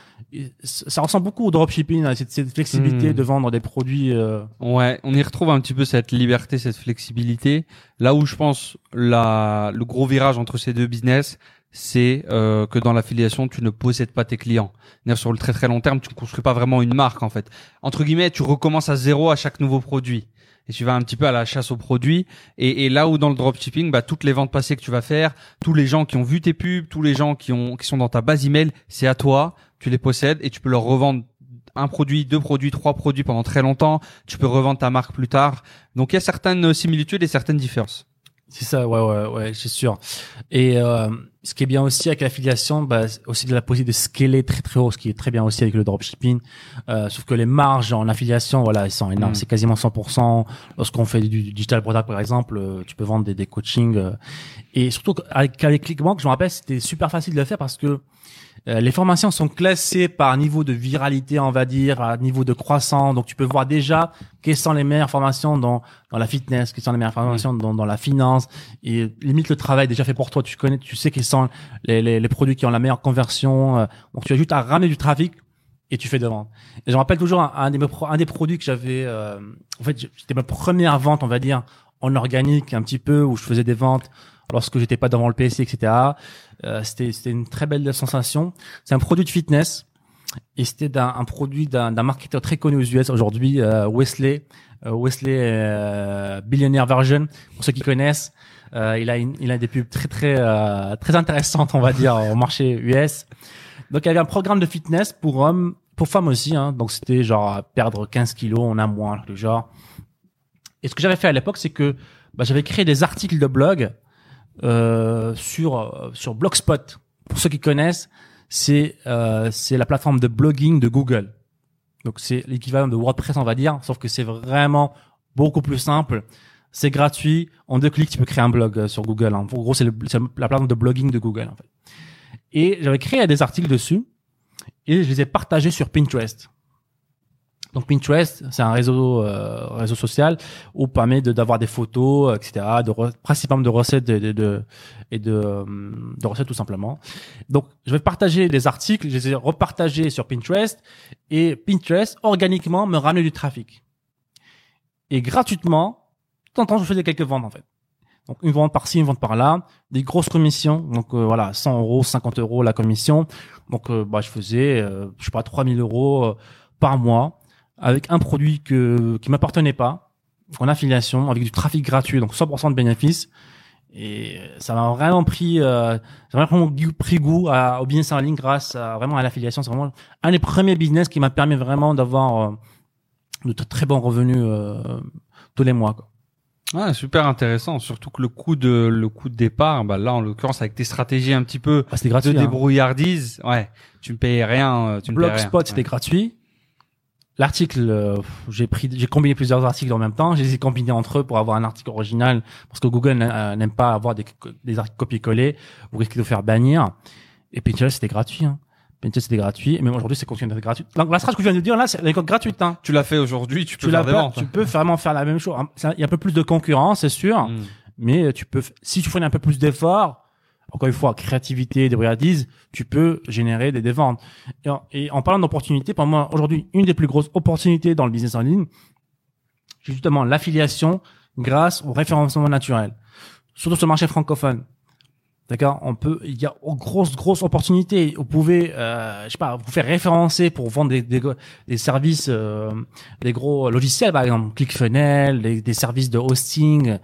ça ressemble beaucoup au dropshipping, à cette, cette flexibilité Hmm. de vendre des produits. euh, Ouais, on y retrouve un petit peu cette liberté, cette flexibilité. Là où je pense la, le gros virage entre ces deux business, c'est euh, que dans l'affiliation, tu ne possèdes pas tes clients. Sur le très très long terme, tu ne construis pas vraiment une marque en fait. Entre guillemets, tu recommences à zéro à chaque nouveau produit. Et tu vas un petit peu à la chasse aux produits. Et, et là où dans le dropshipping, bah, toutes les ventes passées que tu vas faire, tous les gens qui ont vu tes pubs, tous les gens qui ont qui sont dans ta base email, c'est à toi. Tu les possèdes et tu peux leur revendre un produit, deux produits, trois produits pendant très longtemps. Tu peux revendre ta marque plus tard. Donc il y a certaines similitudes et certaines différences. C'est ça, ouais, ouais, ouais, c'est sûr. Et euh, ce qui est bien aussi avec l'affiliation, bah, c'est aussi de la possibilité de scaler très très haut, ce qui est très bien aussi avec le dropshipping. Euh, sauf que les marges en affiliation, voilà, elles sont énormes. Mm. C'est quasiment 100%. Lorsqu'on fait du, du digital product, par exemple, euh, tu peux vendre des, des coachings. euh, et surtout avec, avec ClickBank, je me rappelle, c'était super facile de le faire parce que euh, les formations sont classées par niveau de viralité, on va dire, à niveau de croissance. Donc, tu peux voir déjà quelles sont les meilleures formations dans, dans la fitness, quelles sont les meilleures formations dans, dans la finance. Et limite, le travail déjà fait pour toi. Tu connais, tu sais quels sont les, les, les produits qui ont la meilleure conversion. euh, Donc, tu as juste à ramener du trafic et tu fais de ventes. Et je me rappelle toujours un, un des, un des produits que j'avais, euh, en fait, c'était ma première vente, on va dire, en organique, un petit peu, où je faisais des ventes lorsque j'étais pas devant le PC, etc. Euh, c'était, c'était une très belle sensation. C'est un produit de fitness et c'était d'un un produit d'un marketeur très connu aux US aujourd'hui, euh, Wesley, euh, Wesley euh, Billionaire Version, pour ceux qui connaissent. Euh, il a une, il a des pubs très très euh, très intéressantes, on va dire, au marché US. Donc il y avait un programme de fitness pour hommes, pour femmes aussi. Hein. Donc c'était genre perdre 15 kilos en un mois, le genre. Et ce que j'avais fait à l'époque, c'est que bah, j'avais créé des articles de blog euh, sur euh, sur Blogspot. Pour ceux qui connaissent, c'est euh, c'est la plateforme de blogging de Google. Donc c'est l'équivalent de WordPress, on va dire, sauf que c'est vraiment beaucoup plus simple. C'est gratuit. En deux clics, tu peux créer un blog euh, sur Google. hein. En gros, c'est la plateforme de blogging de Google. Et j'avais créé des articles dessus et je les ai partagés sur Pinterest. Donc Pinterest, c'est un réseau euh, réseau social où permet de d'avoir des photos, etc. De principalement de recettes de, de, de- et de, euh, de recettes tout simplement. Donc je vais partager des articles, je les ai repartagés sur Pinterest et Pinterest organiquement me ramène du trafic. Et gratuitement, de temps en temps je faisais quelques ventes en fait. Donc une vente par-ci, une vente par-là, des grosses commissions. Donc euh, voilà, 100 euros, 50 euros la commission. Donc euh, bah, je faisais, euh, je sais pas, 3000 euros euh, par mois avec un produit que qui m'appartenait pas, en affiliation, avec du trafic gratuit, donc 100% de bénéfices. Et ça m'a vraiment pris, euh, ça m'a vraiment pris goût à, au business en ligne grâce à, vraiment à l'affiliation. C'est vraiment un des premiers business qui m'a permis vraiment d'avoir euh, de très bons revenus euh, tous les mois. Quoi. Ouais, super intéressant. Surtout que le coût de le coût de départ, bah là en l'occurrence avec tes stratégies un petit peu Bah, c'était de gratuit. hein. débrouillardise, ouais, tu ne payes rien, euh, tu ne payes rien. Blogspot, c'était Ouais. gratuit. L'article, euh, j'ai pris, j'ai combiné plusieurs articles en même temps. Je les ai combinés entre eux pour avoir un article original, parce que Google euh, n'aime pas avoir des, des articles copier-coller. Vous risquez de vous faire bannir. Et Pinterest, c'était gratuit. Hein. Pinterest, c'était gratuit. Et même aujourd'hui, c'est continue d'être gratuit. Donc, la stratégie que je viens de dire là, c'est est gratuite. Hein. Tu l'as fait aujourd'hui, tu peux Tu faire des ventes. tu peux vraiment faire la même chose. Il y a un peu plus de concurrence, c'est sûr. Mm. Mais tu peux, si tu fais un peu plus d'efforts, encore une fois, créativité, débrouillardise, tu peux générer des, des ventes. Et en, et en parlant d'opportunités, pour moi, aujourd'hui, une des plus grosses opportunités dans le business en ligne, c'est justement l'affiliation grâce au référencement naturel. Surtout sur le marché francophone. D'accord? On peut, il y a une grosse, grosse opportunité. Vous pouvez, euh, je sais pas, vous faire référencer pour vendre des, des, des services, euh, des gros logiciels, par exemple, ClickFunnels, des, des services de hosting.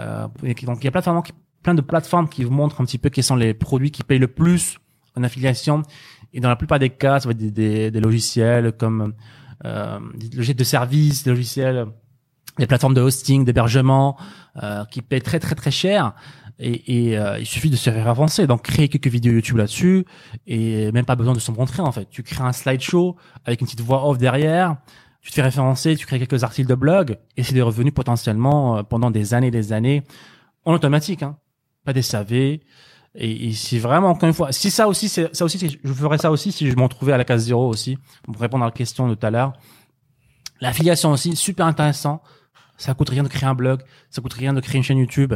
Euh, qui- donc, il y a plein de, plein de plateformes qui vous montrent un petit peu quels sont les produits qui payent le plus en affiliation. Et dans la plupart des cas, ça va être des, des, des logiciels comme euh, des logiciels de services, des logiciels, des plateformes de hosting, d'hébergement, euh, qui payent très très très cher. Et, et euh, il suffit de se faire avancer, donc créer quelques vidéos YouTube là-dessus, et même pas besoin de se montrer en fait. Tu crées un slideshow avec une petite voix off derrière, tu te fais référencer, tu crées quelques articles de blog, et c'est des revenus potentiellement euh, pendant des années, des années, en automatique, hein. Pas des SAV. Et, c'est vraiment encore une fois, si ça aussi, ça aussi, je ferais ça aussi si je m'en trouvais à la case zéro aussi, pour répondre à la question de tout à l'heure. L'affiliation aussi, super intéressant. Ça coûte rien de créer un blog, ça coûte rien de créer une chaîne YouTube,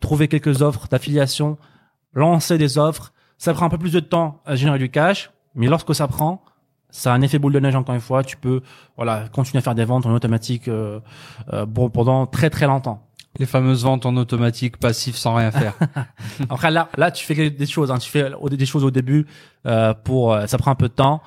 trouver quelques offres d'affiliation, lancer des offres. Ça prend un peu plus de temps à générer du cash, mais lorsque ça prend, ça a un effet boule de neige encore une fois. Tu peux, voilà, continuer à faire des ventes en automatique euh, euh, pendant très très longtemps. Les fameuses ventes en automatique, passif, sans rien faire. (laughs) Après là, là tu fais des choses, hein. tu fais des choses au début euh, pour, euh, ça prend un peu de temps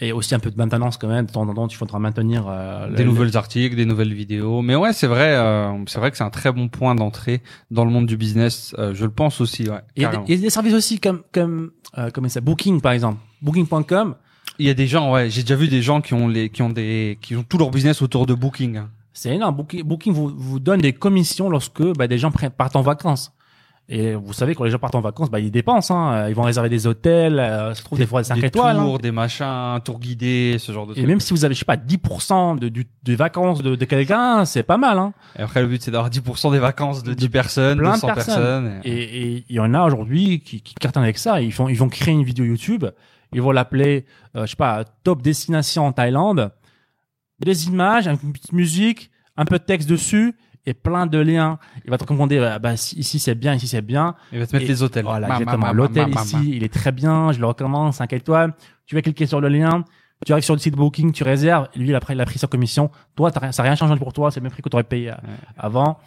et aussi un peu de maintenance quand même. De temps en temps, tu faudra maintenir euh, des le- nouvelles articles, des nouvelles vidéos. Mais ouais, c'est vrai, euh, c'est vrai que c'est un très bon point d'entrée dans le monde du business. euh, je le pense aussi, ouais. Il y, a des, il y a des services aussi comme comme euh, comment ça, Booking par exemple, Booking.com. Il y a des gens, ouais, j'ai déjà vu des gens qui ont les, qui ont des, qui ont tout leur business autour de Booking. Hein. C'est énorme. Booking, Booking vous, vous donne des commissions lorsque bah, des gens partent en vacances. Et vous savez, quand les gens partent en vacances, bah, ils dépensent. Hein. Ils vont réserver des hôtels, euh, se trouve des fois 5 des étoiles. hein. tours, des machins, tours guidés, ce genre de Et trucs. même si vous avez, je sais pas, 10% de, du, des vacances de, de quelqu'un, c'est pas mal. Hein. Et après, le but, c'est d'avoir 10% des vacances de 10 personnes, de 100 personnes. personnes. et- Et et il y en a aujourd'hui qui, qui cartonnent avec ça. Ils, font, ils vont créer une vidéo YouTube. Ils vont l'appeler, euh, je sais pas, Top Destination en Thaïlande. Des images, une petite musique, un peu de texte dessus et plein de liens. Il va te recommander, bah, bah, ici c'est bien, ici c'est bien. Il va te mettre Et- les hôtels. Voilà, Ma, exactement. L'hôtel ici, ma. il est très bien, je le recommande, 5 étoiles. Tu vas cliquer sur le lien, tu arrives sur le site Booking, tu réserves, et lui, après, il a pris sa commission. Toi, rien- ça n'a rien changé pour toi, c'est le même prix que tu aurais payé euh, avant.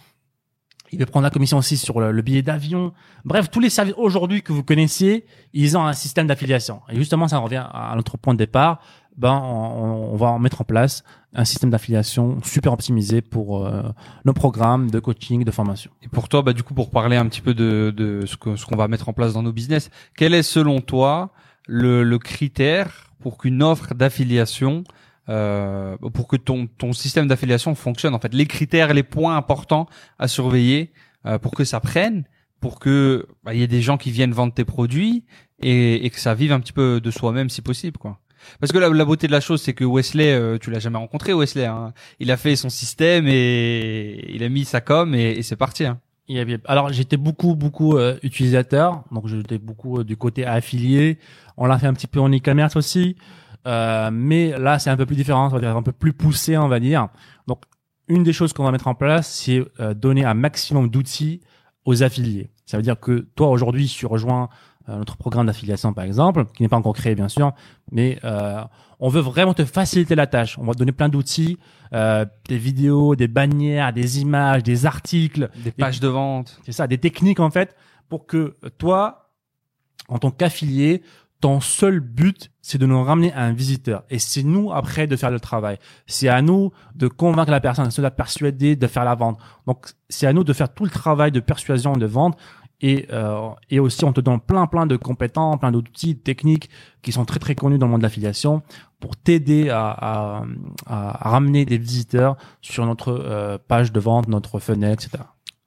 Il veut prendre la commission aussi sur le, le billet d'avion. Bref, tous les services aujourd'hui que vous connaissiez, ils ont un système d'affiliation. Et justement, ça revient à notre point de départ. Ben on, on va en mettre en place un système d'affiliation super optimisé pour euh, nos programmes de coaching, de formation. Et pour toi, bah du coup, pour parler un petit peu de, de ce que ce qu'on va mettre en place dans nos business, quel est selon toi le, le critère pour qu'une offre d'affiliation, euh, pour que ton ton système d'affiliation fonctionne En fait, les critères, les points importants à surveiller euh, pour que ça prenne, pour que bah, il y ait des gens qui viennent vendre tes produits et, et que ça vive un petit peu de soi-même si possible, quoi. Parce que la, la beauté de la chose, c'est que Wesley, euh, tu l'as jamais rencontré, Wesley. Hein. Il a fait son système et il a mis sa com et, c'est parti. Hein. Il y avait- Alors j'étais beaucoup beaucoup euh, utilisateur, donc j'étais beaucoup euh, du côté affilié. On l'a fait un petit peu en e-commerce aussi, Euh, mais là c'est un peu plus différent, ça va dire un peu plus poussé, on va dire. Donc une des choses qu'on va mettre en place, c'est euh, donner un maximum d'outils aux affiliés. Ça veut dire que toi aujourd'hui, tu rejoins notre programme d'affiliation par exemple, qui n'est pas encore créé bien sûr, mais euh, on veut vraiment te faciliter la tâche. On va te donner plein d'outils, euh, des vidéos, des bannières, des images, des articles, Des pages de vente. c'est ça, des techniques en fait pour que toi, en tant qu'affilié, ton seul but, c'est de nous ramener un visiteur. Et c'est nous après de faire le travail. C'est à nous de convaincre la personne, de la persuader de faire la vente. Donc c'est à nous de faire tout le travail de persuasion et de vente. Et, euh, et aussi, on te donne plein, plein de compétences, plein d'outils, techniques qui sont très, très connus dans le monde de l'affiliation pour t'aider à, à, à ramener des visiteurs sur notre euh, page de vente, notre fenêtre, etc.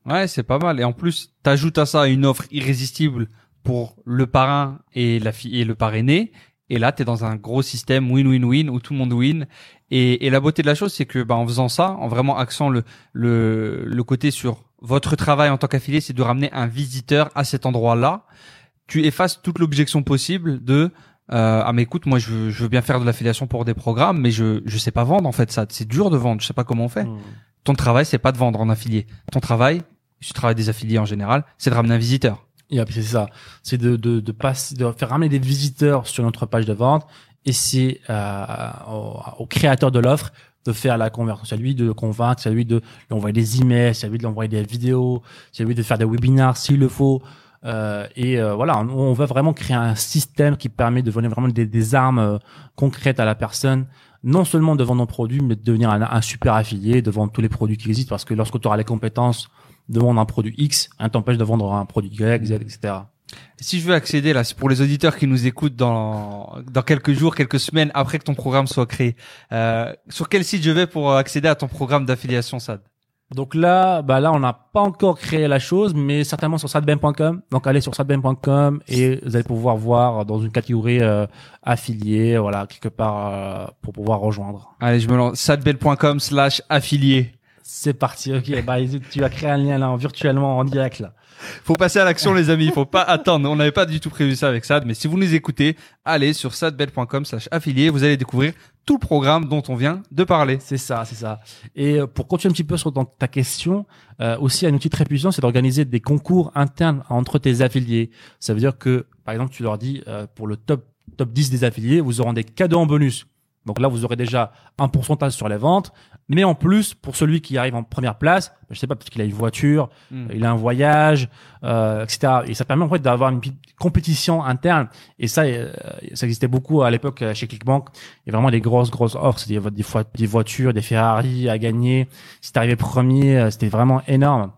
Ouais, c'est pas mal. Et en plus, t'ajoutes à ça une offre irrésistible pour le parrain et la fille et le parrainé. Et là, t'es dans un gros système win-win-win où tout le monde win. Et, et la beauté de la chose, c'est que, bah, en faisant ça, en vraiment axant le, le, le côté sur votre travail en tant qu'affilié, c'est de ramener un visiteur à cet endroit-là. Tu effaces toute l'objection possible de, euh, ah mais écoute, moi je veux, je veux bien faire de l'affiliation pour des programmes, mais je je sais pas vendre en fait ça. C'est dur de vendre, je sais pas comment on fait. Hmm. Ton travail, c'est pas de vendre en affilié. Ton travail, tu travailles des affiliés en général, c'est de ramener un visiteur. Et puis, c'est ça, c'est de, de, de, de faire ramener des visiteurs sur notre page de vente et c'est euh, au, au créateur de l'offre de faire la conversion. C'est à lui de convaincre, c'est à lui de lui envoyer des emails, c'est à lui de lui envoyer des vidéos, c'est à lui de faire des webinars s'il le faut. Euh, et euh, voilà, on, on va vraiment créer un système qui permet de donner vraiment des, des armes euh, concrètes à la personne, non seulement de vendre nos produits, mais de devenir un, un super affilié, de vendre tous les produits qui existent, parce que lorsque tu auras les compétences de vendre un produit X, rien t'empêche de vendre un produit Y, Z, etc. Si je veux accéder là, c'est pour les auditeurs qui nous écoutent dans dans quelques jours, quelques semaines après que ton programme soit créé. Euh, sur quel site je vais pour accéder à ton programme d'affiliation SAD? Donc là, bah là, on n'a pas encore créé la chose, mais certainement sur sadben.com. Donc allez sur sadben.com et vous allez pouvoir voir dans une catégorie euh, affiliée, voilà, quelque part euh, pour pouvoir rejoindre. Allez, je me lance. sadbel.com slash affilié. C'est parti, ok. Bah, tu as créé un lien là, virtuellement en direct là. Faut passer à l'action, les amis. Faut pas attendre. On n'avait pas du tout prévu ça avec Sad, mais si vous nous écoutez, allez sur sadbel.com slash affilié. Vous allez découvrir tout le programme dont on vient de parler. C'est ça, c'est ça. Et euh, pour continuer un petit peu sur ta question, euh, aussi un outil très puissant, c'est d'organiser des concours internes entre tes affiliés. Ça veut dire que, par exemple, tu leur dis euh, pour le top top 10 des affiliés, vous aurez des cadeaux en bonus. Donc là, vous aurez déjà un pourcentage sur les ventes, mais en plus, pour celui qui arrive en première place, je sais pas, peut-être qu'il a une voiture, Hmm. il a un voyage, euh, etc. Et ça permet en fait d'avoir une petite compétition interne. Et ça, euh, ça existait beaucoup à l'époque euh, chez Clickbank. Il y a vraiment des grosses, grosses offres. Des, des, fois- des voitures, des Ferrari à gagner. Si t'arrivais premier, euh, c'était vraiment énorme.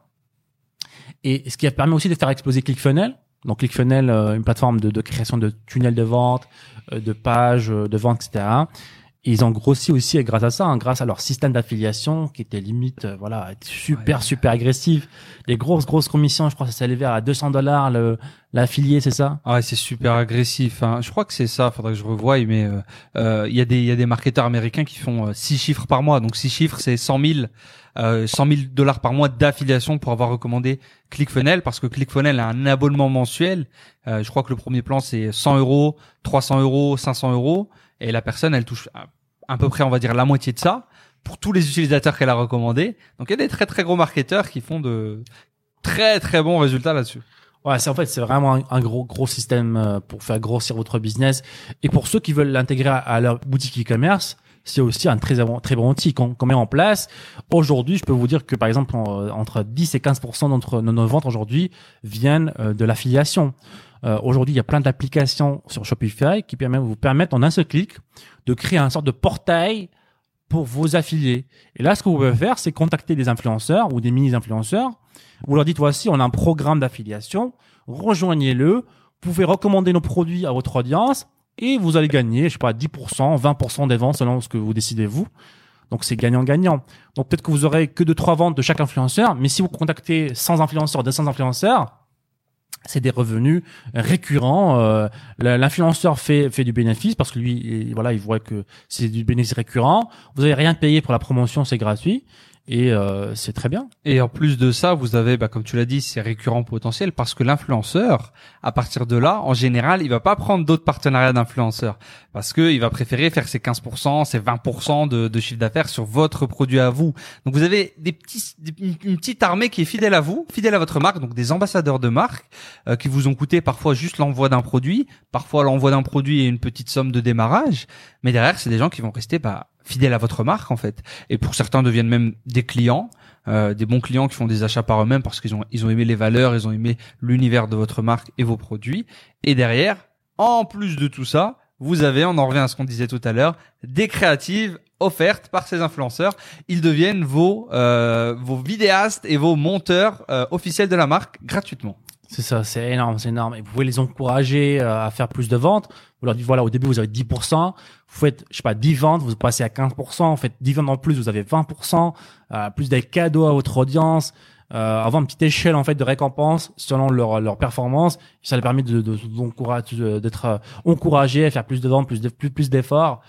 Et ce qui a permis aussi de faire exploser ClickFunnels. Donc ClickFunnels, euh, une plateforme de, de création de tunnels de vente, euh, de pages euh, de vente, etc. Ils ont grossi aussi grâce à ça, hein, grâce à leur système d'affiliation qui était limite, euh, voilà, super, Ouais. super agressif. Des grosses, grosses commissions, je crois que ça s'élevait à 200 dollars le l'affilié, c'est ça? Ah, ouais, c'est super agressif. Hein. Je crois que c'est ça. Faudrait que je revoie. Mais euh, euh, il y a des il y a des marketeurs américains qui font euh, six chiffres par mois. Donc six chiffres, c'est 100 000 euh, 100 000 dollars par mois d'affiliation pour avoir recommandé ClickFunnels parce que ClickFunnels a un abonnement mensuel. Je crois que le premier plan c'est 100 euros, 300 euros, 500 euros et la personne elle touche à, peu près on va dire la moitié de ça pour tous les utilisateurs qu'elle a recommandés. Donc il y a des très très gros marketeurs qui font de très très bons résultats là-dessus. Ouais, c'est en fait c'est vraiment un, gros gros système euh, pour faire grossir votre business et pour ceux qui veulent l'intégrer à leur boutique e-commerce, c'est aussi un très très bon outil qu'on met en place. Aujourd'hui, je peux vous dire que par exemple en- entre 10 et 15 d'entre de nos ventes aujourd'hui viennent euh, de l'affiliation. Euh, Aujourd'hui, il y a plein d'applications sur Shopify qui permettent vous permettent en un seul clic de créer un sorte de portail pour vos affiliés. Et là, ce que vous pouvez faire, c'est contacter des influenceurs ou des mini-influenceurs. Vous leur dites, voici, on a un programme d'affiliation, rejoignez-le, vous pouvez recommander nos produits à votre audience et vous allez gagner, je sais pas, 10%, 20% des ventes selon ce que vous décidez vous. Donc c'est gagnant-gagnant. Donc peut-être que vous aurez que deux trois ventes de chaque influenceur, mais si vous contactez 100 influenceurs, 200 influenceurs, c'est des revenus récurrents. Euh, L'influenceur fait fait du bénéfice parce que lui, il- voilà, il voit que c'est du bénéfice récurrent. Vous avez rien payé pour la promotion, c'est gratuit et euh, c'est très bien. Et en plus de ça, vous avez, bah, comme tu l'as dit, c'est récurrent potentiel parce que l'influenceur, à partir de là, en général, il va pas prendre d'autres partenariats d'influenceurs parce que il va préférer faire ses 15%, ses 20% de, chiffre d'affaires sur votre produit à vous. Donc vous avez des petits, une petite armée qui est fidèle à vous, fidèle à votre marque, donc des ambassadeurs de marque euh, qui vous ont coûté parfois juste l'envoi d'un produit, parfois l'envoi d'un produit et une petite somme de démarrage, mais derrière, c'est des gens qui vont rester bah, fidèles à votre marque en fait. Et pour certains deviennent même des clients. Euh, des bons clients qui font des achats par eux-mêmes parce qu'ils ont ils ont aimé les valeurs, ils ont aimé l'univers de votre marque et vos produits. Et derrière, en plus de tout ça, vous avez, on en revient à ce qu'on disait tout à l'heure, des créatives offertes par ces influenceurs. Ils deviennent vos euh, vos vidéastes et vos monteurs euh, officiels de la marque gratuitement. C'est ça, c'est énorme, c'est énorme. Et vous pouvez les encourager euh, à faire plus de ventes. Vous leur dites, voilà, au début, vous avez 10%. Vous faites, je sais pas, 10 ventes, vous passez à 15%. Vous faites 10 ventes en plus, vous avez 20%. Euh, plus des cadeaux à votre audience. Euh, avoir une petite échelle, en fait, de récompense selon leur, leur performance. Ça les permet de, de, d'être euh, encouragés à faire plus de ventes, plus de, plus, plus d'efforts.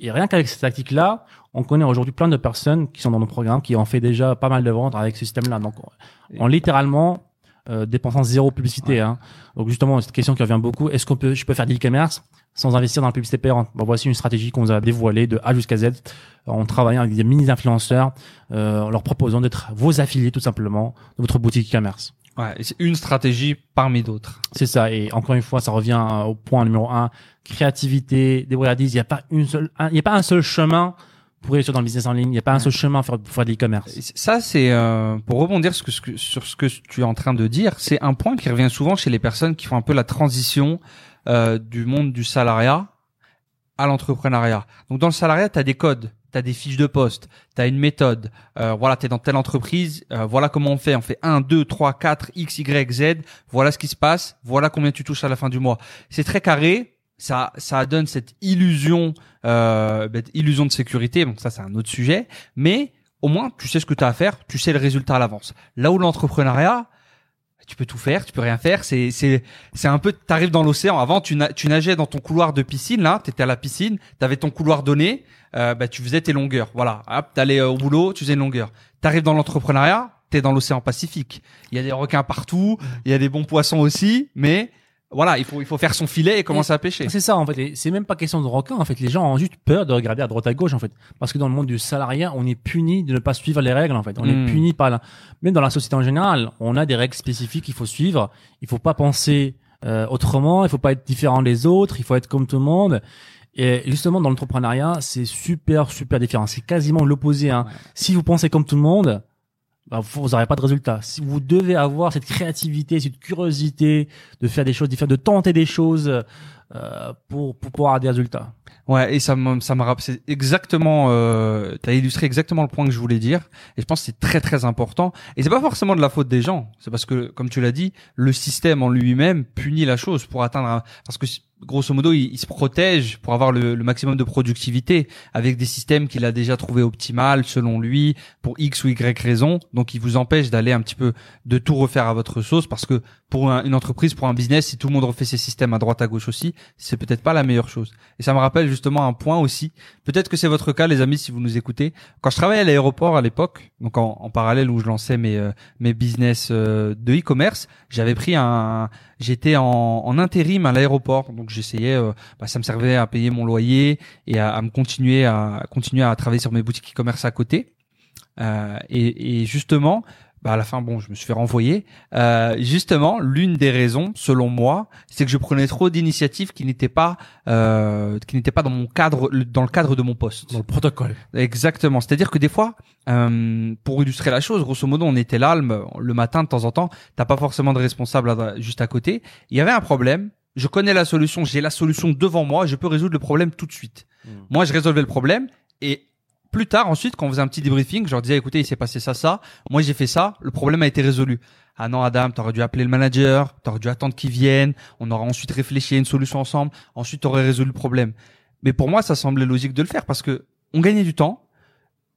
Et rien qu'avec cette tactique-là, on connaît aujourd'hui plein de personnes qui sont dans nos programmes, qui ont fait déjà pas mal de ventes avec ce système-là. Donc, on littéralement euh, dépensant zéro publicité. Hein. Donc justement, cette question qui revient beaucoup, est-ce qu'on peut, je peux faire de l'e-commerce sans investir dans la publicité payante? Bon, Voici une stratégie qu'on a dévoilée de A jusqu'à Z en travaillant avec des mini-influenceurs, euh, en leur proposant d'être vos affiliés tout simplement de votre boutique e-commerce. Ouais, c'est une stratégie parmi d'autres. C'est ça. Et encore une fois, ça revient euh, au point numéro un créativité, débrouillardise. Il n'y a pas une seule, il n'y a pas un seul chemin pour réussir dans le business en ligne. Il n'y a pas un seul chemin pour faire, de l'e-commerce. Ça, c'est euh, pour rebondir sur ce, que, sur ce que tu es en train de dire. C'est un point qui revient souvent chez les personnes qui font un peu la transition euh, du monde du salariat à l'entrepreneuriat. Donc dans le salariat, tu as des codes, tu as des fiches de poste, tu as une méthode. Euh, voilà, tu es dans telle entreprise, euh, voilà comment on fait. On fait 1, 2, 3, 4, X, Y, Z. Voilà ce qui se passe, voilà combien tu touches à la fin du mois. C'est très carré. Ça, ça donne cette illusion, euh, illusion de sécurité. Donc ça, c'est un autre sujet. Mais au moins, tu sais ce que tu as à faire, tu sais le résultat à l'avance. Là où l'entrepreneuriat, tu peux tout faire, tu peux rien faire. C'est c'est c'est un peu, t'arrives dans l'océan. Avant, tu nageais dans ton couloir de piscine. Là, t'étais à la piscine, t'avais ton couloir donné. Euh, bah, tu faisais tes longueurs. Voilà, hop, t'allais euh, au boulot, tu faisais une longueur. T'arrives dans l'entrepreneuriat, t'es dans l'océan Pacifique. Il y a des requins partout, il y a des bons poissons aussi, mais voilà, il faut il faut faire son filet et commencer à pêcher. C'est ça en fait. C'est même pas question de requin en fait. Les gens ont juste peur de regarder à droite à gauche en fait, parce que dans le monde du salariat, on est puni de ne pas suivre les règles en fait. On Hmm. est puni par la... même dans la société en général, on a des règles spécifiques qu'il faut suivre. Il faut pas penser euh, autrement. Il faut pas être différent des autres. Il faut être comme tout le monde. Et justement, dans l'entrepreneuriat, c'est super super différent. C'est quasiment l'opposé. Hein. Ouais. Si vous pensez comme tout le monde, bah, vous n'aurez pas de résultat. Si vous devez avoir cette créativité, cette curiosité de faire des choses différentes, de tenter des choses euh, pour, pour pouvoir avoir des résultats. Ouais, et ça me, ça me rappelle, exactement, euh, t'as illustré exactement le point que je voulais dire. Et je pense que c'est très très important. Et c'est pas forcément de la faute des gens. C'est parce que, comme tu l'as dit, le système en lui-même punit la chose pour atteindre un, parce que grosso modo, il, il se protège pour avoir le, le maximum de productivité avec des systèmes qu'il a déjà trouvé optimal selon lui pour X ou Y raison. Donc, il vous empêche d'aller un petit peu de tout refaire à votre sauce parce que pour un- une entreprise, pour un business, si tout le monde refait ses systèmes à droite à gauche aussi, c'est peut-être pas la meilleure chose. Et ça me rappelle justement un point aussi. Peut-être que c'est votre cas, les amis, si vous nous écoutez. Quand je travaillais à l'aéroport à l'époque, donc en, en parallèle où je lançais mes euh, mes business euh, de e-commerce, j'avais pris un, j'étais en, en intérim à l'aéroport, donc j'essayais, euh, bah, ça me servait à payer mon loyer et à, à me continuer à, à continuer à travailler sur mes boutiques e-commerce à côté. Euh, et, et justement, bah à la fin, bon, je me suis fait renvoyer. Euh, justement, l'une des raisons, selon moi, c'est que je prenais trop d'initiatives qui n'étaient pas, euh, qui n'étaient pas dans mon cadre, dans le cadre de mon poste. Dans le protocole. Exactement. C'est-à-dire que des fois, euh, pour illustrer la chose, grosso modo, on était là le, le matin de temps en temps. T'as pas forcément de responsable à- juste à côté. Il y avait un problème. Je connais la solution. J'ai la solution devant moi. Je peux résoudre le problème tout de suite. Moi, je résolvais le problème et plus tard, ensuite, quand on faisait un petit débriefing, je leur disais, écoutez, il s'est passé ça, ça. Moi, j'ai fait ça. Le problème a été résolu. Ah non, Adam, t'aurais dû appeler le manager. T'aurais dû attendre qu'il vienne. On aurait ensuite réfléchi à une solution ensemble. Ensuite, t'aurais résolu le problème. Mais pour moi, ça semblait logique de le faire parce que on gagnait du temps.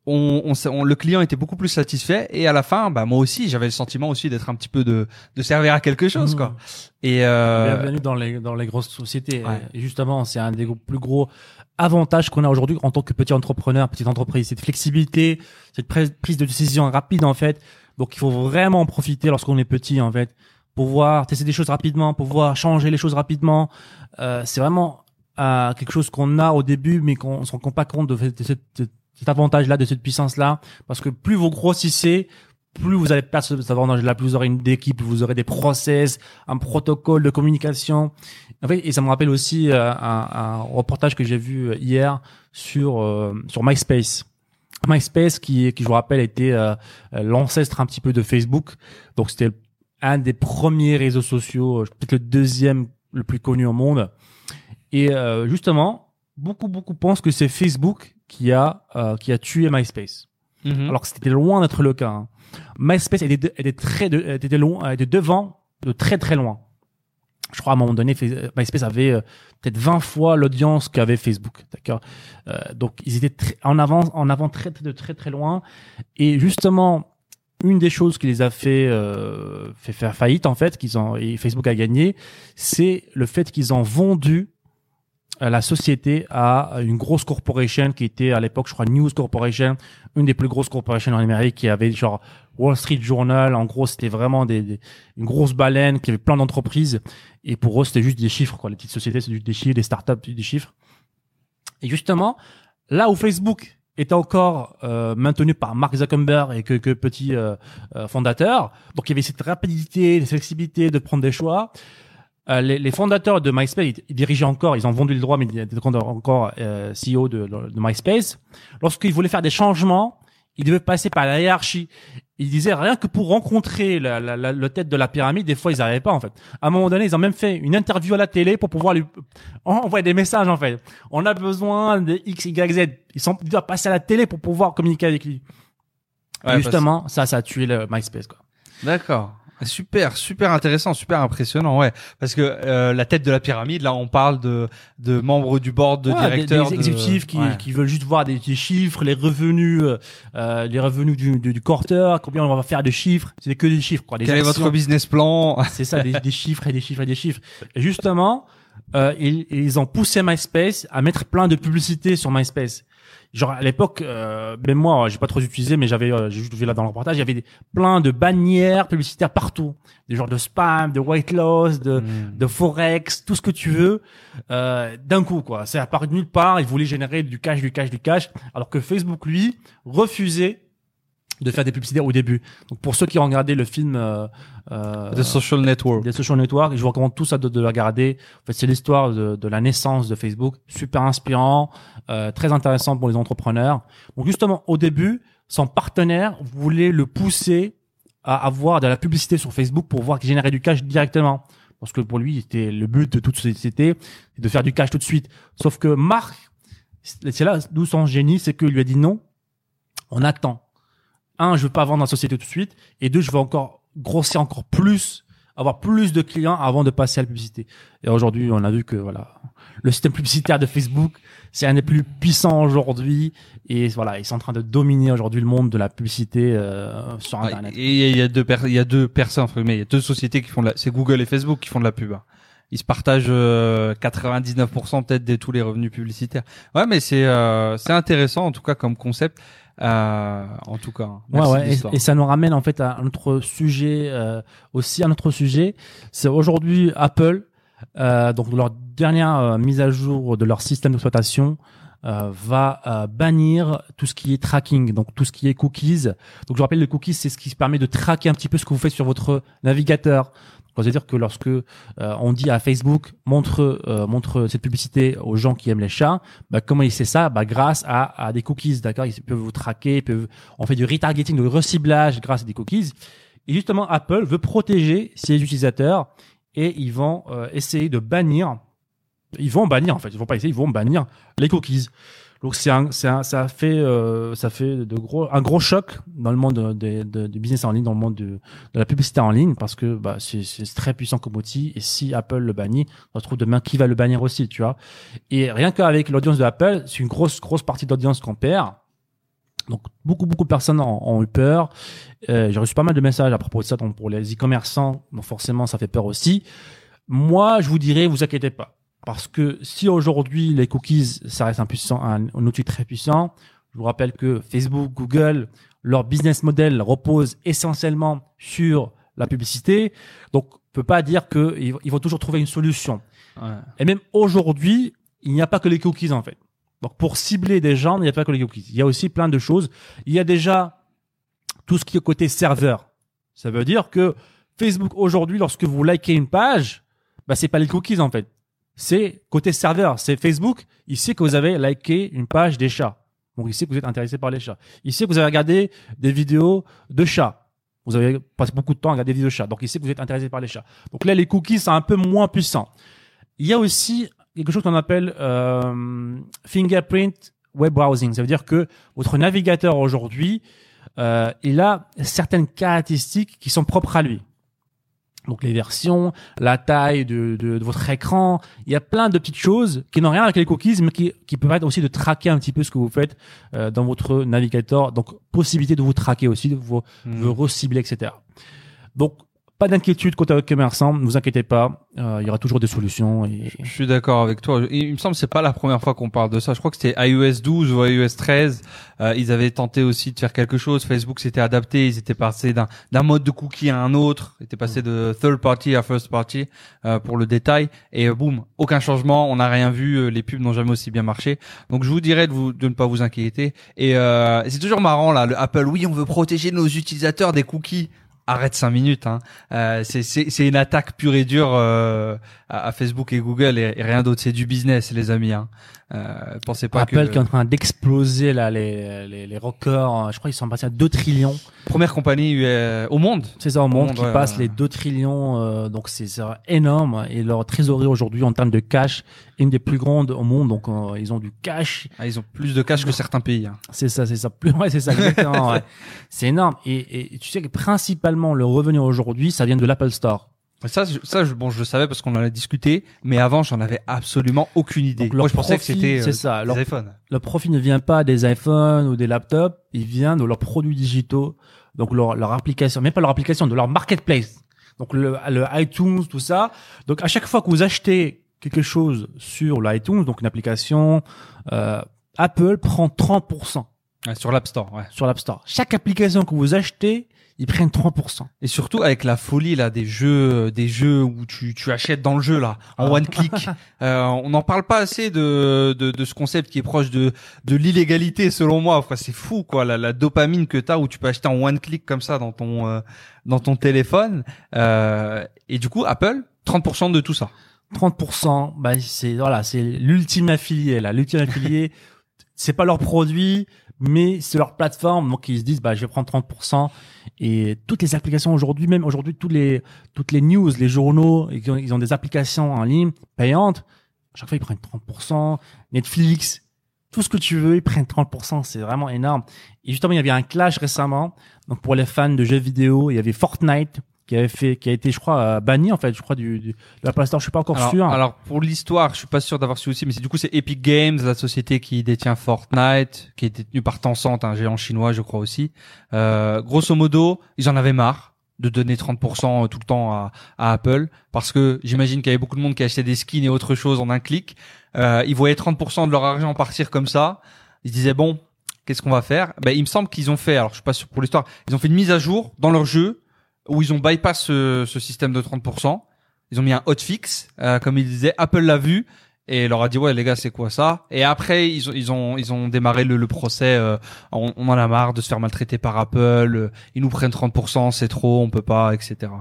On, on, on- le client était beaucoup plus satisfait et à la fin, bah moi aussi, j'avais le sentiment aussi d'être un petit peu de, de servir à quelque chose, Mmh. quoi. Et euh, Bienvenue dans les, dans les grosses sociétés. Ouais. Et justement, c'est un des plus gros avantages qu'on a aujourd'hui en tant que petit entrepreneur, petite entreprise. Cette flexibilité, cette prise prise de décision rapide, en fait. Donc, il faut vraiment en profiter lorsqu'on est petit, en fait. Pouvoir tester des choses rapidement, pouvoir changer les choses rapidement. Euh, c'est vraiment euh, quelque chose qu'on a au début, mais qu'on ne se rend pas compte de, de cette- cet avantage-là, de cette puissance-là. Parce que plus vous grossissez, plus vous allez perdre ce- cet avantage-là, plus vous aurez une équipe, plus vous aurez des process, un protocole de communication. En fait, et ça me rappelle aussi euh, un, un reportage que j'ai vu euh, hier sur euh, sur MySpace. MySpace, qui, qui je vous rappelle, était euh, euh, l'ancêtre un petit peu de Facebook. Donc c'était un des premiers réseaux sociaux, peut-être le deuxième le plus connu au monde. Et justement, beaucoup beaucoup pensent que c'est Facebook qui a euh, qui a tué MySpace mhm. alors que c'était loin d'être le cas. hein. MySpace était, de- était très de, était loin, était devant de très très loin. Je crois à un moment donné, MySpace avait euh, peut-être 20 fois l'audience qu'avait Facebook, d'accord? Euh, donc ils étaient très- en avant, en avant très très de très très loin. Et justement, une des choses qui les a fait euh, fait faire faillite en fait, qu'ils ont et Facebook a gagné, c'est le fait qu'ils ont vendu euh, la société à une grosse corporation qui était à l'époque, je crois, News Corporation, une des plus grosses corporations en Amérique qui avait genre Wall Street Journal. En gros, c'était vraiment des, des- une grosse baleine qui avait plein d'entreprises. Et pour eux, c'était juste des chiffres, quoi. Les petites sociétés, c'est juste des chiffres, des startups, c'est des chiffres. Et justement, là où Facebook était encore euh, maintenu par Mark Zuckerberg et que, que petit euh, euh, fondateur, donc il y avait cette rapidité, cette flexibilité de prendre des choix. Euh, les, les fondateurs de MySpace, ils, ils dirigeaient encore, ils ont vendu le droit, mais ils étaient encore, euh, CEO de, de MySpace. Lorsqu'ils voulaient faire des changements, ils devaient passer par la hiérarchie. Ils disaient rien que pour rencontrer la, la, la, le tête de la pyramide, des fois ils n'arrivaient pas en fait. À un moment donné, ils ont même fait une interview à la télé pour pouvoir lui envoyer des messages en fait. On a besoin de X, Y, Z. Ils sont ils doivent passer à la télé pour pouvoir communiquer avec lui. Et Ouais, justement, ça, ça a tué le MySpace quoi. D'accord. Super, super intéressant, super impressionnant, ouais. Parce que euh, la tête de la pyramide, là, on parle de de membres du board, de Ouais, directeurs, des, de- exécutifs qui, Ouais. qui veulent juste voir des, des chiffres, les revenus, euh, euh, les revenus du, du, du quarter, combien on va faire de chiffres. C'est que des chiffres, quoi. Des Quel est votre business plan (laughs) C'est ça, des, des chiffres et des chiffres et des chiffres. Et justement, euh, ils, ils ont poussé MySpace à mettre plein de publicités sur MySpace. Genre à l'époque, euh, même moi, j'ai pas trop utilisé, mais j'avais, euh, j'ai juste vu là dans le reportage, il y avait des, plein de bannières publicitaires partout, des genres de spam, de weight loss, de, Hmm. de forex, tout ce que tu veux, euh, d'un coup quoi. C'est apparu de nulle part. Ils voulaient générer du cash, du cash, du cash, alors que Facebook lui refusait de faire des publicités au début. Donc pour ceux qui ont regardé le film euh, euh, The Social Network. des social networks, je vous recommande tous de, de le regarder. En fait, c'est l'histoire de, de la naissance de Facebook, super inspirant, euh, très intéressant pour les entrepreneurs. Donc justement, au début, son partenaire voulait le pousser à avoir de la publicité sur Facebook pour voir qu'il générait du cash directement. Parce que pour lui, c'était le but de toute société, c'est de faire du cash tout de suite. Sauf que Marc, c'est là d'où son génie, c'est qu'il lui a dit non, on attend. Un, je veux pas vendre la société tout de suite, et deux, je veux encore grossir encore plus, avoir plus de clients avant de passer à la publicité. Et aujourd'hui, on a vu que voilà, le système publicitaire de Facebook, c'est un des plus puissants aujourd'hui, et voilà, ils sont en train de dominer aujourd'hui le monde de la publicité euh, sur Internet. Et il y a deux il y a deux personnes, guillemets, il y a deux sociétés qui font de la, c'est Google et Facebook qui font de la pub. hein. Ils se partagent euh, 99% peut-être de tous les revenus publicitaires. Ouais, mais c'est euh, c'est intéressant en tout cas comme concept. Euh, en tout cas, hein. Ouais, ouais, et, et ça nous ramène en fait à un autre sujet euh, aussi, un autre sujet. C'est aujourd'hui Apple, euh, donc leur dernière euh, mise à jour de leur système d'exploitation euh, va euh, bannir tout ce qui est tracking, donc tout ce qui est cookies. Donc je rappelle, les cookies, c'est ce qui permet de traquer un petit peu ce que vous faites sur votre navigateur. C'est-à-dire que lorsque euh, on dit à Facebook montre euh, montre cette publicité aux gens qui aiment les chats, bah, comment il sait ça? Bah, Grâce à, à des cookies, d'accord? Ils peuvent vous traquer, ils peuvent, on fait du retargeting, du reciblage grâce à des cookies. Et justement, Apple veut protéger ses utilisateurs et ils vont euh, essayer de bannir, ils vont bannir en fait, ils vont pas essayer, ils vont bannir les cookies. Donc c'est un, un, ça fait, euh, ça fait de gros, un gros choc dans le monde de- de- du business en ligne, dans le monde de, de la publicité en ligne, parce que bah, c'est, très puissant comme outil. Et si Apple le bannit, on se trouve demain qui va le bannir aussi, tu vois? Et rien qu'avec l'audience de Apple, c'est une grosse, grosse partie d'audience qu'on perd. Donc beaucoup, beaucoup de personnes ont, ont eu peur. Euh, j'ai reçu pas mal de messages à propos de ça donc pour les e-commerçants. Donc forcément, ça fait peur aussi. Moi, je vous dirais, vous inquiétez pas. Parce que si aujourd'hui les cookies, ça reste un, puissant, un, un outil très puissant, je vous rappelle que Facebook, Google, leur business model repose essentiellement sur la publicité. Donc, on peut pas dire qu'ils ils vont toujours trouver une solution. Ouais. Et même aujourd'hui, il n'y a pas que les cookies en fait. Donc pour cibler des gens, il n'y a pas que les cookies. Il y a aussi plein de choses. Il y a déjà tout ce qui est côté serveur. Ça veut dire que Facebook aujourd'hui, lorsque vous likez une page, bah c'est pas les cookies en fait. C'est côté serveur. C'est Facebook. Il sait que vous avez liké une page des chats. Donc il sait que vous êtes intéressé par les chats. Il sait que vous avez regardé des vidéos de chats. Vous avez passé beaucoup de temps à regarder des vidéos de chats. Donc il sait que vous êtes intéressé par les chats. Donc là, les cookies sont un peu moins puissants. Il y a aussi quelque chose qu'on appelle euh, fingerprint web browsing. Ça veut dire que votre navigateur aujourd'hui, euh, il a certaines caractéristiques qui sont propres à lui. Donc les versions, la taille de, de, de votre écran, il y a plein de petites choses qui n'ont rien avec les cookies, mais qui, qui permettent aussi de traquer un petit peu ce que vous faites euh, dans votre navigateur. Donc possibilité de vous traquer aussi, de vous, de recibler, etc. Donc pas d'inquiétude côté commerçant, ne vous inquiétez pas, euh, il y aura toujours des solutions. Je suis d'accord avec toi. Il me semble que c'est pas la première fois qu'on parle de ça. Je crois que c'était iOS 12 ou iOS 13. Euh, ils avaient tenté aussi de faire quelque chose. Facebook s'était adapté. Ils étaient passés d'un d'un mode de cookie à un autre. Ils étaient passés de third party à first party euh, pour le détail. Et boum, aucun changement. On n'a rien vu. Euh, Les pubs n'ont jamais aussi bien marché. Donc je vous dirais de, vous, de ne pas vous inquiéter. Et euh, c'est toujours marrant là. Le Apple, oui, on veut protéger nos utilisateurs des cookies. Arrête cinq minutes. Hein. Euh, c'est une attaque pure et dure euh, à, à Facebook et Google et, et rien d'autre. C'est du business, les amis. Hein. Euh, pensez pas Apple que qui est en train d'exploser là les, les, les records, je crois qu'ils sont passés à 2 trillions. première compagnie euh, au monde. C'est ça au monde, monde, qui ouais, passe ouais. les 2 trillions, euh, donc c'est énorme. Et leur trésorerie aujourd'hui en termes de cash est une des plus grandes au monde, donc euh, ils ont du cash. Ah, ils ont plus de cash que certains pays. Hein. C'est ça, c'est ça. Plus, (laughs) ouais, c'est ça, ouais. (laughs) C'est énorme. Et, et tu sais que principalement le revenu aujourd'hui, ça vient de l'Apple Store. Ça, je- ça, bon, je le savais parce qu'on en a discuté, mais avant, j'en avais absolument aucune idée. Moi, je pensais que profit, c'était euh, ça. Leur- iPhones. Profit ne vient pas des iPhones ou des laptops, il vient de leurs produits digitaux, donc leur, leur application, même pas leur application, de leur marketplace. Donc le, le iTunes, tout ça. Donc à chaque fois que vous achetez quelque chose sur l'iTunes, donc une application, euh, Apple prend 30% Ouais, sur l'App Store, ouais. sur l'App Store. Chaque application que vous achetez, ils prennent 30%. Et surtout avec la folie là des jeux, des jeux où tu, tu achètes dans le jeu là en Ah. one click. (laughs) Euh, on n'en parle pas assez de, de, de ce concept qui est proche de, de l'illégalité selon moi. Enfin, c'est fou quoi la, la dopamine que t'as où tu peux acheter en one click comme ça dans ton euh, dans ton téléphone. Euh, et du coup Apple 30% de tout ça. 30%, bah c'est voilà, c'est l'ultime affilié là, l'ultime (laughs) affilié. c'est pas leur produit, mais c'est leur plateforme, donc ils se disent bah je vais prendre 30%. Et toutes les applications aujourd'hui, même aujourd'hui toutes les toutes les news, les journaux, ils ont, ils ont des applications en ligne payantes. À chaque fois ils prennent 30%. Netflix, tout ce que tu veux, ils prennent 30%. C'est vraiment énorme. Et justement il y avait un clash récemment. Donc pour les fans de jeux vidéo, il y avait Fortnite qui avait fait, qui a été je crois euh, banni en fait, je crois du, du de l'Apple Store. Je suis pas encore Alors, sûr. alors, pour l'histoire, je suis pas sûr d'avoir su aussi, mais c'est du coup c'est Epic Games, la société qui détient Fortnite, qui est détenue par Tencent, un géant chinois, je crois aussi. Euh, grosso modo, ils en avaient marre de donner 30% tout le temps à, à Apple, parce que j'imagine qu'il y avait beaucoup de monde qui achetait des skins et autre chose en un clic. Euh, ils voyaient 30% de leur argent partir comme ça. Ils se disaient bon, qu'est-ce qu'on va faire? Ben, il me semble qu'ils ont fait, alors je suis pas sûr pour l'histoire, ils ont fait une mise à jour dans leur jeu où ils ont bypass ce, ce système de 30%. Ils ont mis un hotfix, euh, comme ils disaient. Apple l'a vu et leur a dit ouais les gars c'est quoi ça? Et après ils ont ils ont ils ont démarré le, le procès euh, on, on en a marre de se faire maltraiter par Apple euh, ils nous prennent 30% c'est trop on peut pas etc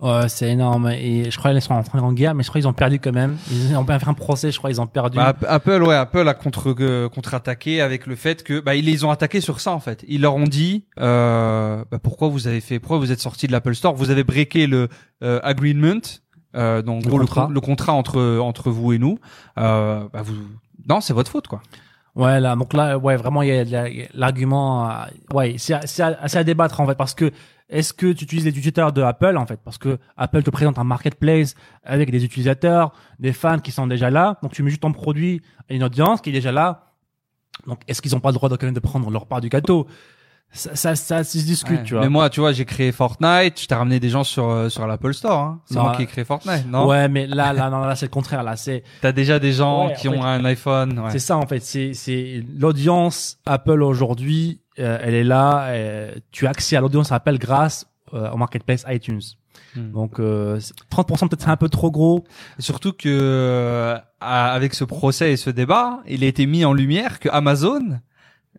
Ouais, c'est énorme. Et je crois qu'ils sont en train de en guerre, mais je crois qu'ils ont perdu quand même. Ils ont fait un procès, je crois ils ont perdu. Bah, Apple ouais Apple a contre euh, contre-attaqué avec le fait que bah ils les ont attaqués sur ça en fait ils leur ont dit euh, bah, pourquoi vous avez fait pourquoi vous êtes sorti de l'Apple Store? Vous avez breaké le euh, agreement euh, donc Le gros, contrat. con- le contrat entre entre vous et nous euh, bah, vous non c'est votre faute quoi Ouais, là, donc là, ouais, vraiment, il y a l'argument, ouais, c'est c'est assez à débattre en fait, parce que est-ce que tu utilises les utilisateurs de Apple en fait, parce que Apple te présente un marketplace avec des utilisateurs, des fans qui sont déjà là, donc tu mets juste ton produit à une audience qui est déjà là. Donc, est-ce qu'ils ont pas le droit de, quand même de prendre leur part du gâteau? Ça, ça, ça se discute, Ouais. tu vois. Mais moi, tu vois, j'ai créé Fortnite, je t'ai ramené des gens sur euh, sur l'Apple Store. Hein. C'est moi qui ai créé Fortnite, non? Ouais, mais là, là, non, là, c'est le contraire. Là, c'est T'as déjà des gens Ouais, qui en ont un iPhone. Ouais. C'est ça en fait, c'est c'est l'audience Apple aujourd'hui, euh, elle est là. euh, tu as accès à l'audience Apple grâce euh, au marketplace iTunes. Hmm. Donc euh, c'est- 30% peut-être c'est un peu trop gros. Surtout que euh, avec ce procès et ce débat, il a été mis en lumière que Amazon,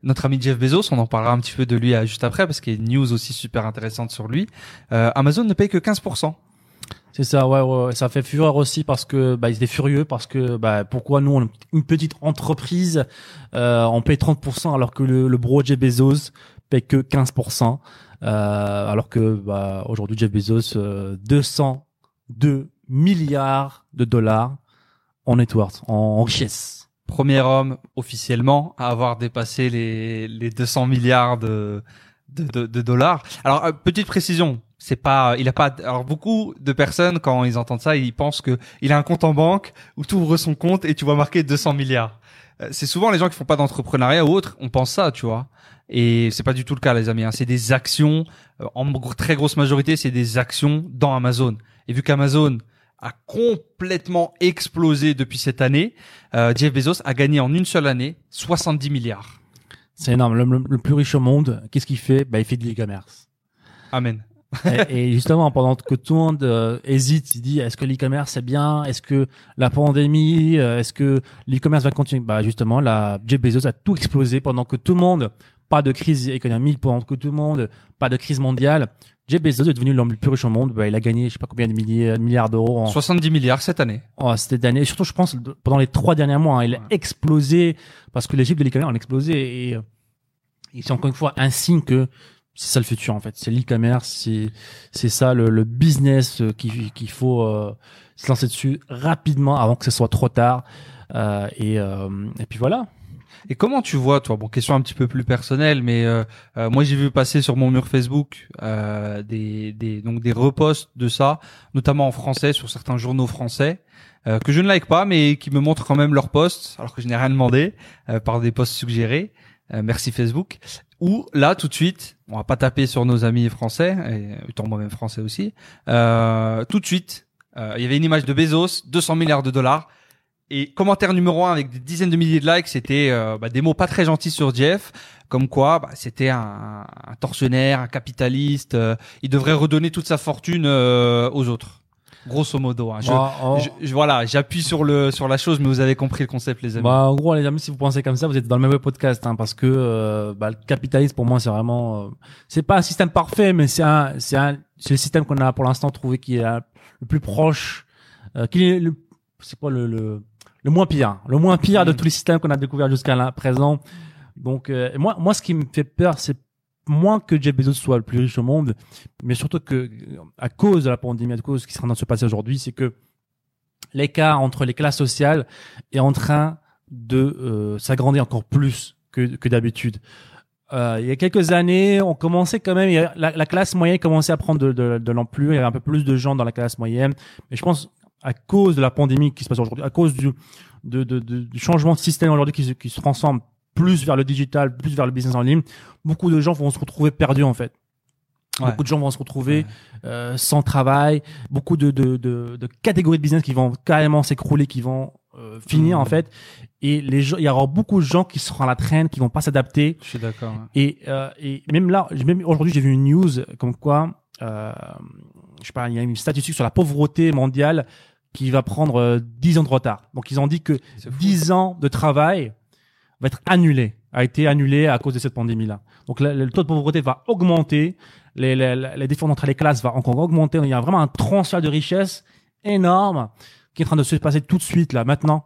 notre ami Jeff Bezos, on en parlera un petit peu de lui euh, juste après parce qu'il y a une news aussi super intéressante sur lui. Euh, Amazon ne paye que 15%. C'est ça, ouais, ouais, ça fait fureur aussi parce que bah ils étaient furieux parce que bah pourquoi nous on une petite entreprise euh, on paye 30% alors que le, le bro Jeff Bezos paye que 15%. Euh, alors que bah aujourd'hui Jeff Bezos euh, 202 milliards de dollars en net worth, en, en richesse. Premier homme officiellement à avoir dépassé les les 200 milliards de de, de, de dollars. Alors euh, petite précision, c'est pas il a pas alors beaucoup de personnes quand ils entendent ça, ils pensent que il a un compte en banque où tu ouvres son compte et tu vois marqué 200 milliards. Euh, C'est souvent les gens qui font pas d'entrepreneuriat ou autre, on pense ça, tu vois. Et c'est pas du tout le cas les amis, hein. c'est des actions euh, en très grosse majorité, c'est des actions dans Amazon. Et vu qu'Amazon a complètement explosé depuis cette année, euh, Jeff Bezos a gagné en une seule année 70 milliards. C'est énorme. Le, le plus riche au monde, qu'est-ce qu'il fait? Bah il fait de l'e-commerce. Amen. Et, et justement, pendant que tout le monde euh, hésite, il dit est-ce que l'e-commerce c'est bien? Est-ce que la pandémie euh, Est-ce que l'e-commerce va continuer? Bah justement, la Jeff Bezos a tout explosé pendant que tout le monde, pas de crise économique, pendant que tout le monde, pas de crise mondiale. Jeff Bezos est devenu l'homme le plus riche au monde. Bah, il a gagné, je sais pas combien de milliers- milliards d'euros en, 70 milliards cette année. Oh, cette année, et surtout, je pense, pendant les trois derniers mois, hein, il a explosé parce que les chiffres de l'e-commerce ont explosé et, euh, et c'est encore une fois un signe que c'est ça le futur en fait. C'est l'e-commerce, c'est c'est ça le, le business euh, qu'il faut euh, se lancer dessus rapidement avant que ce soit trop tard. Euh, et euh, et puis voilà. Et comment tu vois, toi, bon, question un petit peu plus personnelle, mais euh, euh, moi j'ai vu passer sur mon mur Facebook euh, des, des donc des reposts de ça, notamment en français sur certains journaux français euh, que je ne like pas, mais qui me montrent quand même leurs posts, alors que je n'ai rien demandé par des posts suggérés. Merci Facebook. Ou là, tout de suite, on va pas taper sur nos amis français, et étant moi-même français aussi. Euh, tout de suite, euh, il y avait une image de Bezos, 200 milliards de dollars. Et commentaire numéro un avec des dizaines de milliers de likes, c'était euh, bah, des mots pas très gentils sur Jeff, comme quoi bah, c'était un, un tortionnaire, un capitaliste. il devrait redonner toute sa fortune aux autres. Grosso modo. hein. Je, Bah, en- je- je- voilà, j'appuie sur le sur la chose, mais vous avez compris le concept, les amis. Bah, en gros, les amis, si vous pensez comme ça, vous êtes dans le mauvais podcast, hein, parce que euh, bah, le capitalisme, pour moi, c'est vraiment, euh, c'est pas un système parfait, mais c'est un, c'est un, c'est le système qu'on a pour l'instant trouvé qui est euh, le plus proche, euh, qui est le, c'est quoi le, le, le moins pire, le moins pire de Mm. tous les systèmes qu'on a découvert jusqu'à présent. Donc, euh, moi, moi, ce qui me fait peur, c'est moins que Jeff Bezos soit le plus riche au monde, mais surtout que, à cause de la pandémie, à cause de ce qui est en train de se passer aujourd'hui, c'est que l'écart entre les classes sociales est en train de euh, s'agrandir encore plus que, d'habitude. Euh, il y a quelques années, on commençait quand même, la, la classe moyenne commençait à prendre de, de, l'ampleur, il y avait un peu plus de gens dans la classe moyenne, mais je pense à cause de la pandémie qui se passe aujourd'hui, à cause du, changement de système aujourd'hui qui, qui se transforme plus vers le digital, plus vers le business en ligne, beaucoup de gens vont se retrouver perdus en fait. Ouais. Beaucoup de gens vont se retrouver Ouais. euh, sans travail, beaucoup de, de, de, de catégories de business qui vont carrément s'écrouler, qui vont euh, finir en fait. Et les gens, il y aura beaucoup de gens qui seront à la traîne, qui vont pas s'adapter. Je suis d'accord. Et, euh, et même là, j'ai- même aujourd'hui, j'ai vu une news comme quoi, euh, je sais pas, il y a une statistique sur la pauvreté mondiale. qui va prendre euh, 10 ans de retard. Donc ils ont dit que C'est fou. 10 ans de travail va être annulé, a été annulé à cause de cette pandémie-là. Donc le, le taux de pauvreté va augmenter, les, les, les différences entre les classes va encore augmenter. Il y a vraiment un transfert de richesse énorme qui est en train de se passer tout de suite là, maintenant.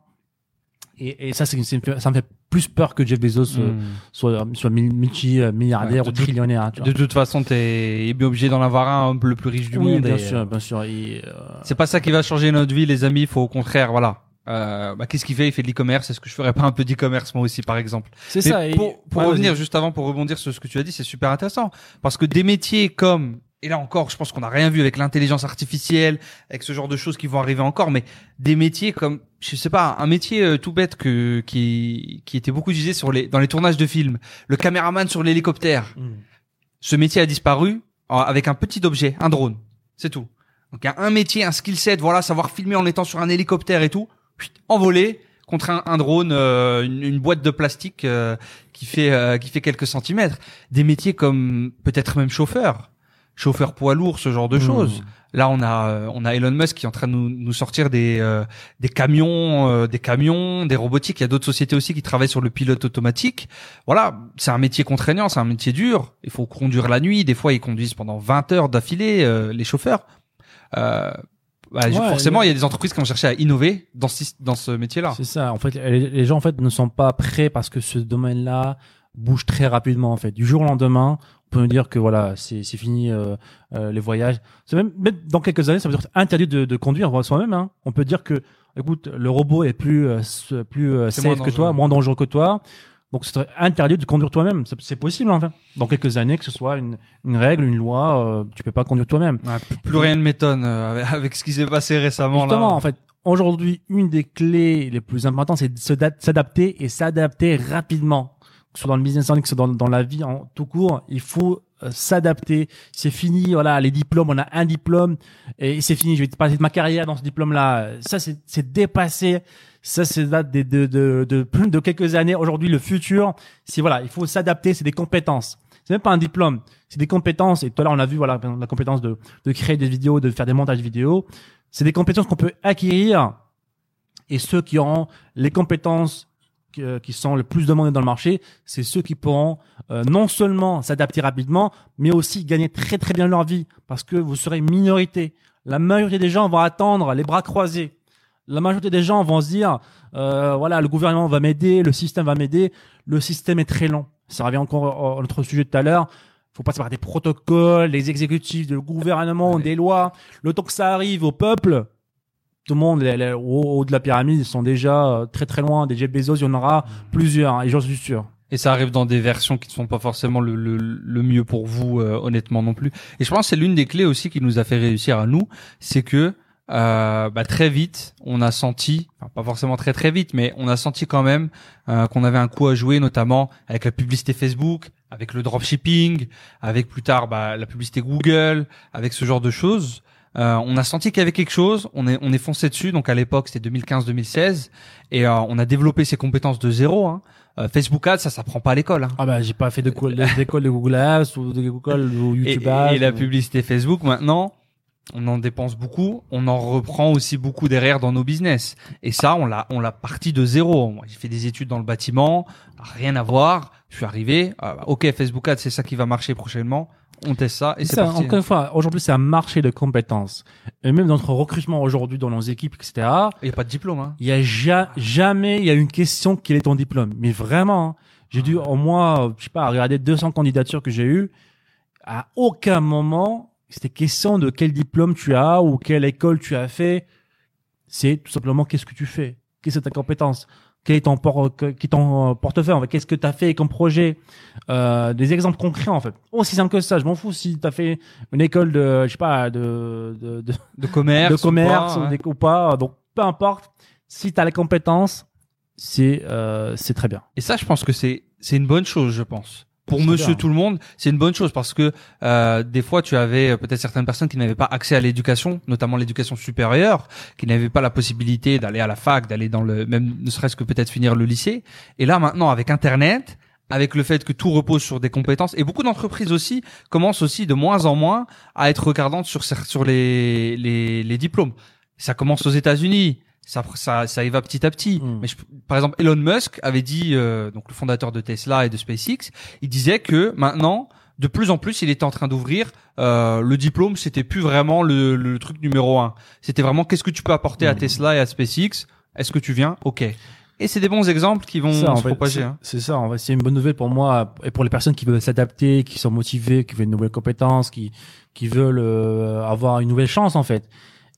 Et, et ça, c'est, c'est- ça me fait plus peur que Jeff Bezos euh, Hmm. soit, soit mil- multi-milliardaire Ouais, ou trillionnaire. Tu vois. De toute façon, t'es bien obligé d'en avoir un, le plus riche du oui, monde. bien et, sûr, bien sûr. Euh, C'est pas ça qui va changer notre vie, les amis. Il faut au contraire, voilà. Euh, bah, qu'est-ce qu'il fait? Il fait de l'e-commerce. Est-ce que je ferais pas un peu d'e-commerce moi aussi, par exemple? C'est ça. et- pour pour Ouais, revenir juste avant, pour rebondir sur ce que tu as dit, c'est super intéressant parce que des métiers comme et là encore, je pense qu'on n'a rien vu avec l'intelligence artificielle, avec ce genre de choses qui vont arriver encore, mais des métiers comme, je sais pas, un métier euh, tout bête que qui qui était beaucoup utilisé sur les dans les tournages de films, le caméraman sur l'hélicoptère. Mm. Ce métier a disparu avec un petit objet, un drone, c'est tout. Donc il y a un métier, un skill set, voilà, savoir filmer en étant sur un hélicoptère et tout, envolé contre un, un drone, euh, une, une boîte de plastique euh, qui fait euh, qui fait quelques centimètres. Des métiers comme peut-être même chauffeur, chauffeur poids lourd, ce genre de Mm. choses. Là, on a on a Elon Musk qui est en train de nous, nous sortir des des camions, des camions, des robotiques. Il y a d'autres sociétés aussi qui travaillent sur le pilote automatique. Voilà, c'est un métier contraignant, c'est un métier dur. Il faut conduire la nuit. Des fois, ils conduisent pendant 20 heures d'affilée les chauffeurs. Bah, Ouais, forcément, il y a des entreprises qui vont chercher à innover dans ce dans ce métier-là. C'est ça. En fait, les, gens en fait ne sont pas prêts parce que ce domaine-là bouge très rapidement. En fait, du jour au lendemain, on peut nous dire que voilà, c'est c'est fini euh, euh, les voyages. C'est même, même dans quelques années, ça veut dire interdit de, de conduire soi-même. Hein. On peut dire que, écoute, le robot est plus euh, plus euh, safe que toi, moins dangereux que toi. Donc, c'est interdit de conduire toi-même. C'est- possible, en fait. Dans quelques années, que ce soit une, une règle, une loi, euh, tu peux pas conduire toi-même. Ouais, plus, plus rien ne m'étonne euh, avec, ce qui s'est passé récemment Justement, là. en fait, aujourd'hui, une des clés les plus importantes, c'est de s'adapter et s'adapter rapidement. Que ce soit dans le business en ligne, que ce soit dans, dans la vie en tout court, il faut euh, s'adapter. C'est fini, voilà, les diplômes, on a un diplôme et c'est fini. Je vais te parler de ma carrière dans ce diplôme-là. Ça, c'est c'est dépassé. Ça, c'est de, de, de, de, de quelques années. Aujourd'hui, le futur, c'est voilà, il faut s'adapter. C'est des compétences. C'est même pas un diplôme. C'est des compétences. Et tout à l'heure, on a vu, voilà, la compétence de, de créer des vidéos, de faire des montages vidéo. C'est des compétences qu'on peut acquérir. Et ceux qui auront les compétences qui sont le plus demandées dans le marché, c'est ceux qui pourront euh, non seulement s'adapter rapidement, mais aussi gagner très très bien leur vie, parce que vous serez minorité. La majorité des gens vont attendre les bras croisés. La majorité des gens vont se dire, euh, voilà, le gouvernement va m'aider, le système va m'aider. Le système est très lent. Ça revient encore à notre sujet de tout à l'heure. Il faut passer par des protocoles, les exécutifs, le gouvernement, Ouais. des lois. Le temps que ça arrive au peuple, tout le monde, les- les- au haut de la pyramide, ils sont déjà euh, très très loin. Des Jeff Bezos, il y en aura plusieurs, hein, et j'en suis sûr. Et ça arrive dans des versions qui ne sont pas forcément le, le, le mieux pour vous, euh, honnêtement non plus. Et je pense que c'est l'une des clés aussi qui nous a fait réussir à nous, c'est que euh, bah, très vite, on a senti, enfin, pas forcément très très vite, mais on a senti quand même euh, qu'on avait un coup à jouer, notamment avec la publicité Facebook, avec le dropshipping, avec plus tard bah, la publicité Google, avec ce genre de choses. Euh, on a senti qu'il y avait quelque chose, on est on est foncé dessus. Donc à l'époque c'était 2015-2016 et euh, on a développé ses compétences de zéro. Hein. Euh, Facebook Ads, ça s'apprend pas à l'école. Hein. Ah bah j'ai pas fait de co- d'école de Google Ads ou de Google ou YouTube et- Ads. et la ou- publicité Facebook maintenant, on en dépense beaucoup, on en reprend aussi beaucoup derrière dans nos business. Et ça, on l'a on l'a parti de zéro. Moi, j'ai fait des études dans le bâtiment, rien à voir. Je suis arrivé, ah ok Facebook Ads, c'est ça qui va marcher prochainement. On teste ça et c'est parti. encore une fois, aujourd'hui c'est un marché de compétences. Et même dans notre recrutement aujourd'hui dans nos équipes, etc. Il y a pas de diplôme. Hein. Il y a ja- jamais il y a une question quel est ton diplôme. Mais vraiment, hein, j'ai dû au moins, je sais pas, regarder 200 candidatures que j'ai eues. À aucun moment, c'était question de quel diplôme tu as ou quelle école tu as fait. C'est tout simplement qu'est-ce que tu fais, quelle est ta compétence, quel est ton, por- que- qui est ton euh, portefeuille, en fait, qu'est-ce que tu as fait comme projet? Euh, des exemples concrets en fait. Aussi simple que ça, je m'en fous si tu as fait une école de, je sais pas, de, de, de, De commerce. de commerce ou ou, pas, hein. ou pas. Donc, peu importe. Si tu as les compétences, c'est euh, c'est très bien. Et ça, je pense que c'est c'est une bonne chose, je pense. Pour Monsieur bien. tout le monde, c'est une bonne chose parce que euh, des fois, tu avais euh, peut-être certaines personnes qui n'avaient pas accès à l'éducation, notamment l'éducation supérieure, qui n'avaient pas la possibilité d'aller à la fac, d'aller dans le même, ne serait-ce que peut-être finir le lycée. Et là, maintenant, avec Internet, avec le fait que tout repose sur des compétences et beaucoup d'entreprises aussi commencent aussi de moins en moins à être regardantes sur sur les les, les diplômes. Ça commence aux États-Unis. Ça, ça, ça y va petit à petit. Mm. Mais je- par exemple, Elon Musk avait dit, euh, donc le fondateur de Tesla et de SpaceX, il disait que maintenant, de plus en plus, il était en train d'ouvrir euh, le diplôme. C'était plus vraiment le, le truc numéro un. C'était vraiment qu'est-ce que tu peux apporter à Mm. Tesla et à SpaceX? Est-ce que tu viens? Ok. Et c'est des bons exemples qui vont Ça, se fait, propager. c'est- hein. Ça, en fait, c'est une bonne nouvelle pour moi et pour les personnes qui veulent s'adapter, qui sont motivées, qui veulent de nouvelles compétences, qui qui veulent euh, avoir une nouvelle chance en fait.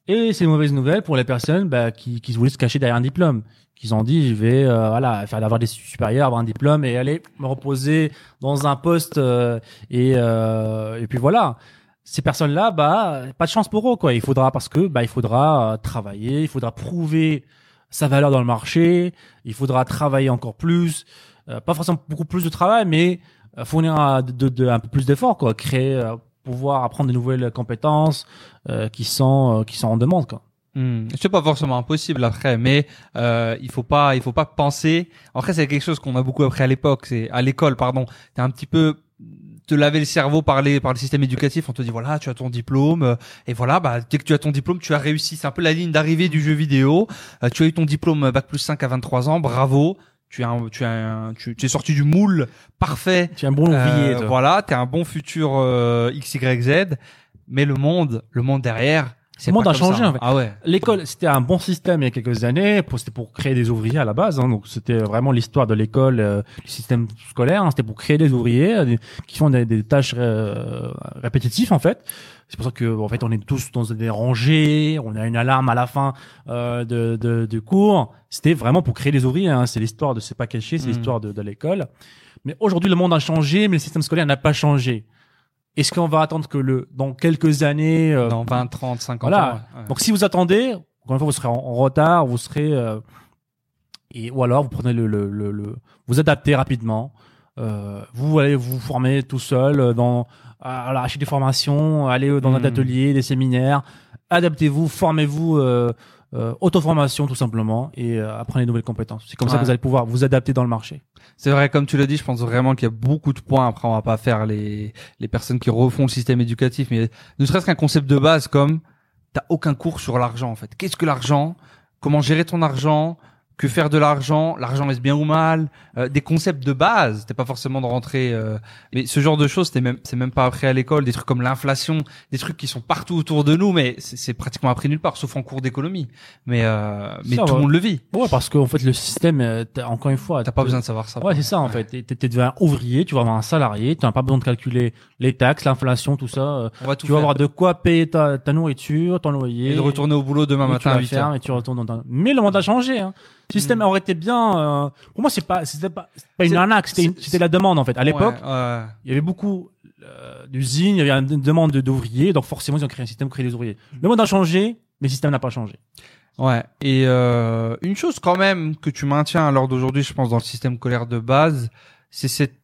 Et c'est une mauvaise nouvelle pour les personnes bah, qui qui voulaient se cacher derrière un diplôme, qui ont dit je vais euh, voilà faire d'avoir des supérieurs, avoir un diplôme et aller me reposer dans un poste euh, et euh, et puis voilà. Ces personnes-là, bah pas de chance pour eux quoi. Il faudra parce que bah il faudra euh, travailler, il faudra prouver sa valeur dans le marché, il faudra travailler encore plus, euh, pas forcément beaucoup plus de travail, mais euh, fournir un, peu plus d'efforts, quoi, créer, pouvoir apprendre de nouvelles compétences euh, qui sont euh, qui sont en demande, quoi. Hmm. C'est pas forcément impossible après, mais euh, il faut pas, il faut pas penser. Après, c'est quelque chose qu'on a beaucoup appris à l'époque, c'est à l'école, pardon. T'es un petit peu te laver le cerveau par les par le système éducatif. On te dit voilà, tu as ton diplôme euh, et voilà, bah dès que tu as ton diplôme, tu as réussi. C'est un peu la ligne d'arrivée du jeu vidéo. Euh, tu as eu ton diplôme euh, bac plus 5 à 23 ans, bravo. Tu as un- tu as un- tu, tu es sorti du moule parfait. Tu es un bon ouvrier, Euh, voilà, t'es un bon futur euh, XYZ. Mais le monde, le monde derrière, Le monde a changé, ça. en fait. Ah ouais. L'école, c'était un bon système il y a quelques années. C'était pour créer des ouvriers à la base. hein, donc c'était vraiment l'histoire de l'école, euh, du système scolaire. hein, c'était pour créer des ouvriers euh, qui font des, des tâches euh, répétitives en fait. C'est pour ça que en fait on est tous dans des rangées, on a une alarme à la fin euh, de, de, du cours. C'était vraiment pour créer des ouvriers. Hein, c'est l'histoire de c'est pas caché, c'est Mhm. l'histoire de, de l'école. Mais aujourd'hui le monde a changé, mais le système scolaire n'a pas changé. Est-ce qu'on va attendre que le dans quelques années euh, Dans 20, 30, 50 Voilà. ans. ouais. Donc si vous attendez, encore une fois, vous serez en, en retard, vous serez euh, et ou alors vous prenez le, le, le, le- vous adaptez rapidement. Euh, vous allez vous former tout seul euh, dans à, acheter des formations, aller dans un Mhm. atelier, des séminaires. Adaptez-vous, formez-vous, euh, euh, auto-formation tout simplement et euh, apprenez de nouvelles compétences. C'est comme ça que vous allez pouvoir vous adapter dans le marché. C'est vrai, comme tu l'as dit, je pense vraiment qu'il y a beaucoup de points. Après, on va pas faire les, les personnes qui refont le système éducatif, mais ne serait-ce qu'un concept de base comme t'as aucun cours sur l'argent, en fait. Qu'est-ce que l'argent? Comment gérer ton argent? Que faire de l'argent? L'argent est bien ou mal? Euh, des concepts de base. T'es pas forcément de rentrer, euh, mais ce genre de choses, c'est même, c'est même pas appris à l'école. Des trucs comme l'inflation, des trucs qui sont partout autour de nous, mais c'est pratiquement appris nulle part, sauf en cours d'économie. Mais, euh, mais Ça tout le monde le vit. Ouais, parce qu'en fait le système, euh, t'as- encore une fois, T'as pas besoin de savoir ça. Ouais, c'est ça en fait. T'es t'es devenu un ouvrier, tu vas avoir un salarié, tu n'as pas besoin de calculer les taxes, l'inflation, tout ça. euh, On va tout Tu vas avoir de quoi payer ta, ta nourriture, ton loyer. Et de retourner au boulot demain matin à vas 8 faire, heures. et tu retournes dans ta... Mais le monde a changé. Hein. Le système Mm. aurait été bien. euh, Pour moi, c'est pas, c'était pas, pas une arnaque, c'était, c'était la demande en fait. À l'époque, Ouais, ouais. il y avait beaucoup euh, d'usines, il y avait une demande de- d'ouvriers, donc forcément ils ont créé un système pour créer des ouvriers. Le monde a changé, mais le système n'a pas changé. Ouais. Et euh, une chose quand même que tu maintiens à l'heure d'aujourd'hui, je pense, dans le système scolaire de base, c'est cette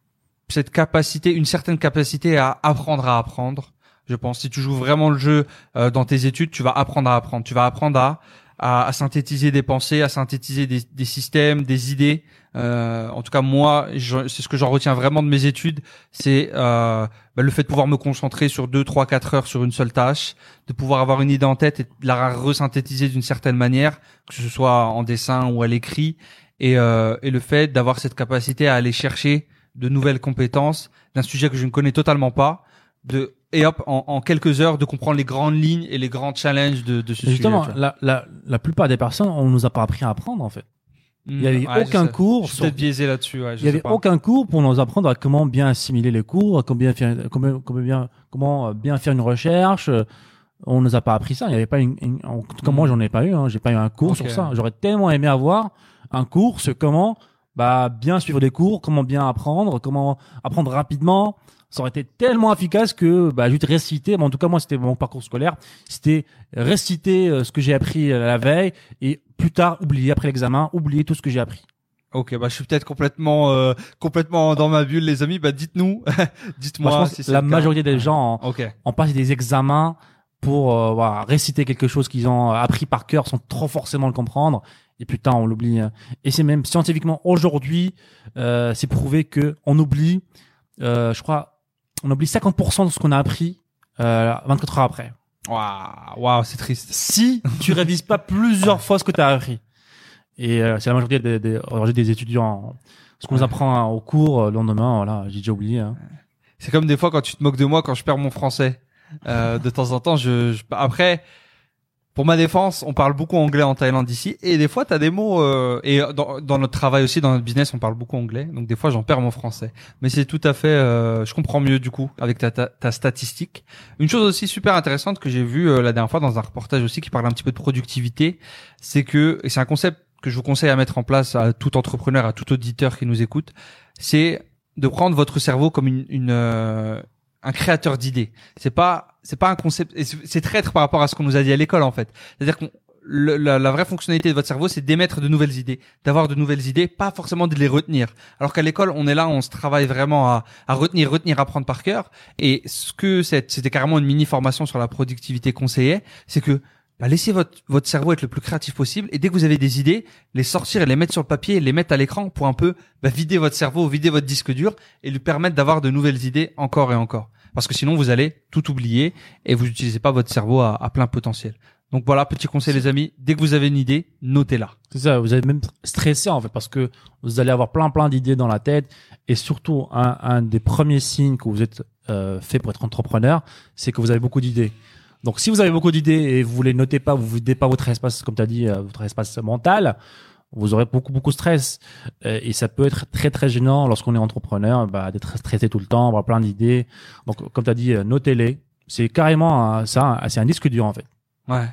cette capacité, une certaine capacité à apprendre à apprendre. Je pense si tu joues vraiment le jeu euh, dans tes études, tu vas apprendre à apprendre. Tu vas apprendre à à, à synthétiser des pensées, à synthétiser des, des systèmes, des idées. Euh, en tout cas, moi, c'est ce que j'en retiens vraiment de mes études, c'est euh, bah, le fait de pouvoir me concentrer sur deux, trois, quatre heures sur une seule tâche, de pouvoir avoir une idée en tête et de la resynthétiser d'une certaine manière, que ce soit en dessin ou à l'écrit, et, euh, et le fait d'avoir cette capacité à aller chercher de nouvelles compétences d'un sujet que je ne connais totalement pas, de et hop, en, en quelques heures, de comprendre les grandes lignes et les grands challenges de, de ce Et justement, sujet. vois. la, la, la plupart des personnes, on nous a pas appris à apprendre en fait. Il y avait Ouais, aucun cours Je suis peut-être biaisé là-dessus. Ouais, Il y avait pas. aucun cours pour nous apprendre à comment bien assimiler les cours, à combien faire, comment, comment bien, comment euh, bien faire une recherche. Euh, On nous a pas appris ça. Il y avait pas une, une- en tout cas, moi, j'en ai pas eu. Hein. J'ai pas eu un cours sur ça. J'aurais tellement aimé avoir un cours sur comment, bah, bien suivre des cours, comment bien apprendre, comment apprendre rapidement. Ça aurait été tellement efficace que, bah, juste réciter. Mais en tout cas, moi, c'était mon parcours scolaire. C'était réciter euh, ce que j'ai appris euh, la veille et plus tard oublier après l'examen, oublier tout ce que j'ai appris. Ok, bah je suis peut-être complètement euh, complètement dans ma bulle, les amis. Bah dites-nous, Moi, (laughs) dites-moi si la majorité des gens en- Ok. on passe des examens pour euh, voilà, réciter quelque chose qu'ils ont appris par cœur sans trop forcément le comprendre et putain on l'oublie hein. et c'est même scientifiquement aujourd'hui euh, c'est prouvé que on oublie euh, je crois on oublie 50% de ce qu'on a appris euh, 24 heures après Waouh, waouh, c'est triste. si tu révises pas plusieurs fois ce que tu as appris. Et euh, c'est la majorité des, des, des étudiants. Ce qu'on nous apprend hein, au cours, euh, le lendemain, voilà, j'ai déjà oublié. Hein. C'est comme des fois quand tu te moques de moi quand je perds mon français. Euh, de temps en temps, je, je- après, pour ma défense, on parle beaucoup anglais en Thaïlande ici, et des fois t'as des mots euh, et dans, notre travail aussi, dans notre business, on parle beaucoup anglais, donc des fois j'en perds mon français. Mais c'est tout à fait, euh, je comprends mieux du coup avec ta, ta, ta statistique. Une chose aussi super intéressante que j'ai vue euh, la dernière fois dans un reportage aussi qui parle un petit peu de productivité, c'est que et c'est un concept que je vous conseille à mettre en place à tout entrepreneur, à tout auditeur qui nous écoute, c'est de prendre votre cerveau comme une, une euh, un créateur d'idées. C'est pas c'est pas un concept c'est traître par rapport à ce qu'on nous a dit à l'école en fait. C'est-à-dire qu'on le- la, la vraie fonctionnalité de votre cerveau, c'est d'émettre de nouvelles idées, d'avoir de nouvelles idées, pas forcément de les retenir. Alors qu'à l'école, on est là, on se travaille vraiment à, à retenir, retenir, apprendre par cœur. Et ce que c'était carrément une mini formation sur la productivité conseillait, c'est que bah, laissez votre, votre cerveau être le plus créatif possible et dès que vous avez des idées, les sortir et les mettre sur le papier les mettre à l'écran pour un peu bah, vider votre cerveau, vider votre disque dur et lui permettre d'avoir de nouvelles idées encore et encore. Parce que sinon, vous allez tout oublier et vous n'utilisez pas votre cerveau à, plein potentiel. Donc voilà, petit conseil les amis, dès que vous avez une idée, notez-la. C'est ça, vous allez même stresser en fait parce que vous allez avoir plein plein d'idées dans la tête et surtout un, un des premiers signes que vous êtes euh, fait pour être entrepreneur, c'est que vous avez beaucoup d'idées. Donc si vous avez beaucoup d'idées et vous les notez pas, vous videz pas votre espace comme tu as dit, euh, votre espace mental, vous aurez beaucoup beaucoup de stress Euh, et ça peut être très très gênant lorsqu'on est entrepreneur bah, d'être stressé tout le temps, avoir plein d'idées. Donc comme tu as dit, euh, notez-les. C'est carrément ça, c'est un disque dur en fait. Ouais.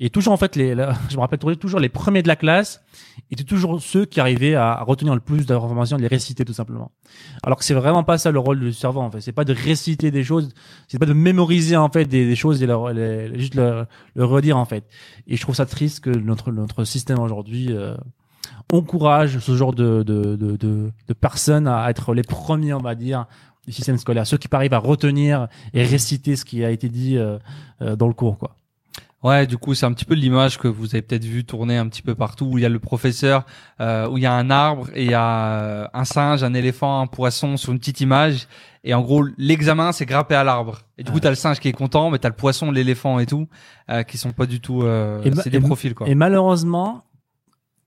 Et toujours en fait, les, (laughs) je me rappelle toujours les premiers de la classe étaient toujours ceux qui arrivaient à, retenir le plus d'informations, de les réciter tout simplement. Alors que c'est vraiment pas ça le rôle du cerveau en fait. C'est pas de réciter des choses, c'est pas de mémoriser en fait des, choses et leur- juste le, le redire en fait. Et je trouve ça triste que notre notre système aujourd'hui euh, encourage ce genre de de, de, de de personnes à être les premiers on va dire du système scolaire, ceux qui arrivent à retenir et réciter ce qui a été dit euh, euh, dans le cours quoi. Ouais, du coup, c'est un petit peu l'image que vous avez peut-être vu tourner un petit peu partout, où il y a le professeur, euh, où il y a un arbre et il y a euh, un singe, un éléphant, un poisson sur une petite image. Et en gros, l'examen, c'est grimper à l'arbre. Et du coup, t'as le singe qui est content, mais t'as le poisson, l'éléphant et tout, euh, qui sont pas du tout. Euh, c'est des profils quoi. Et malheureusement,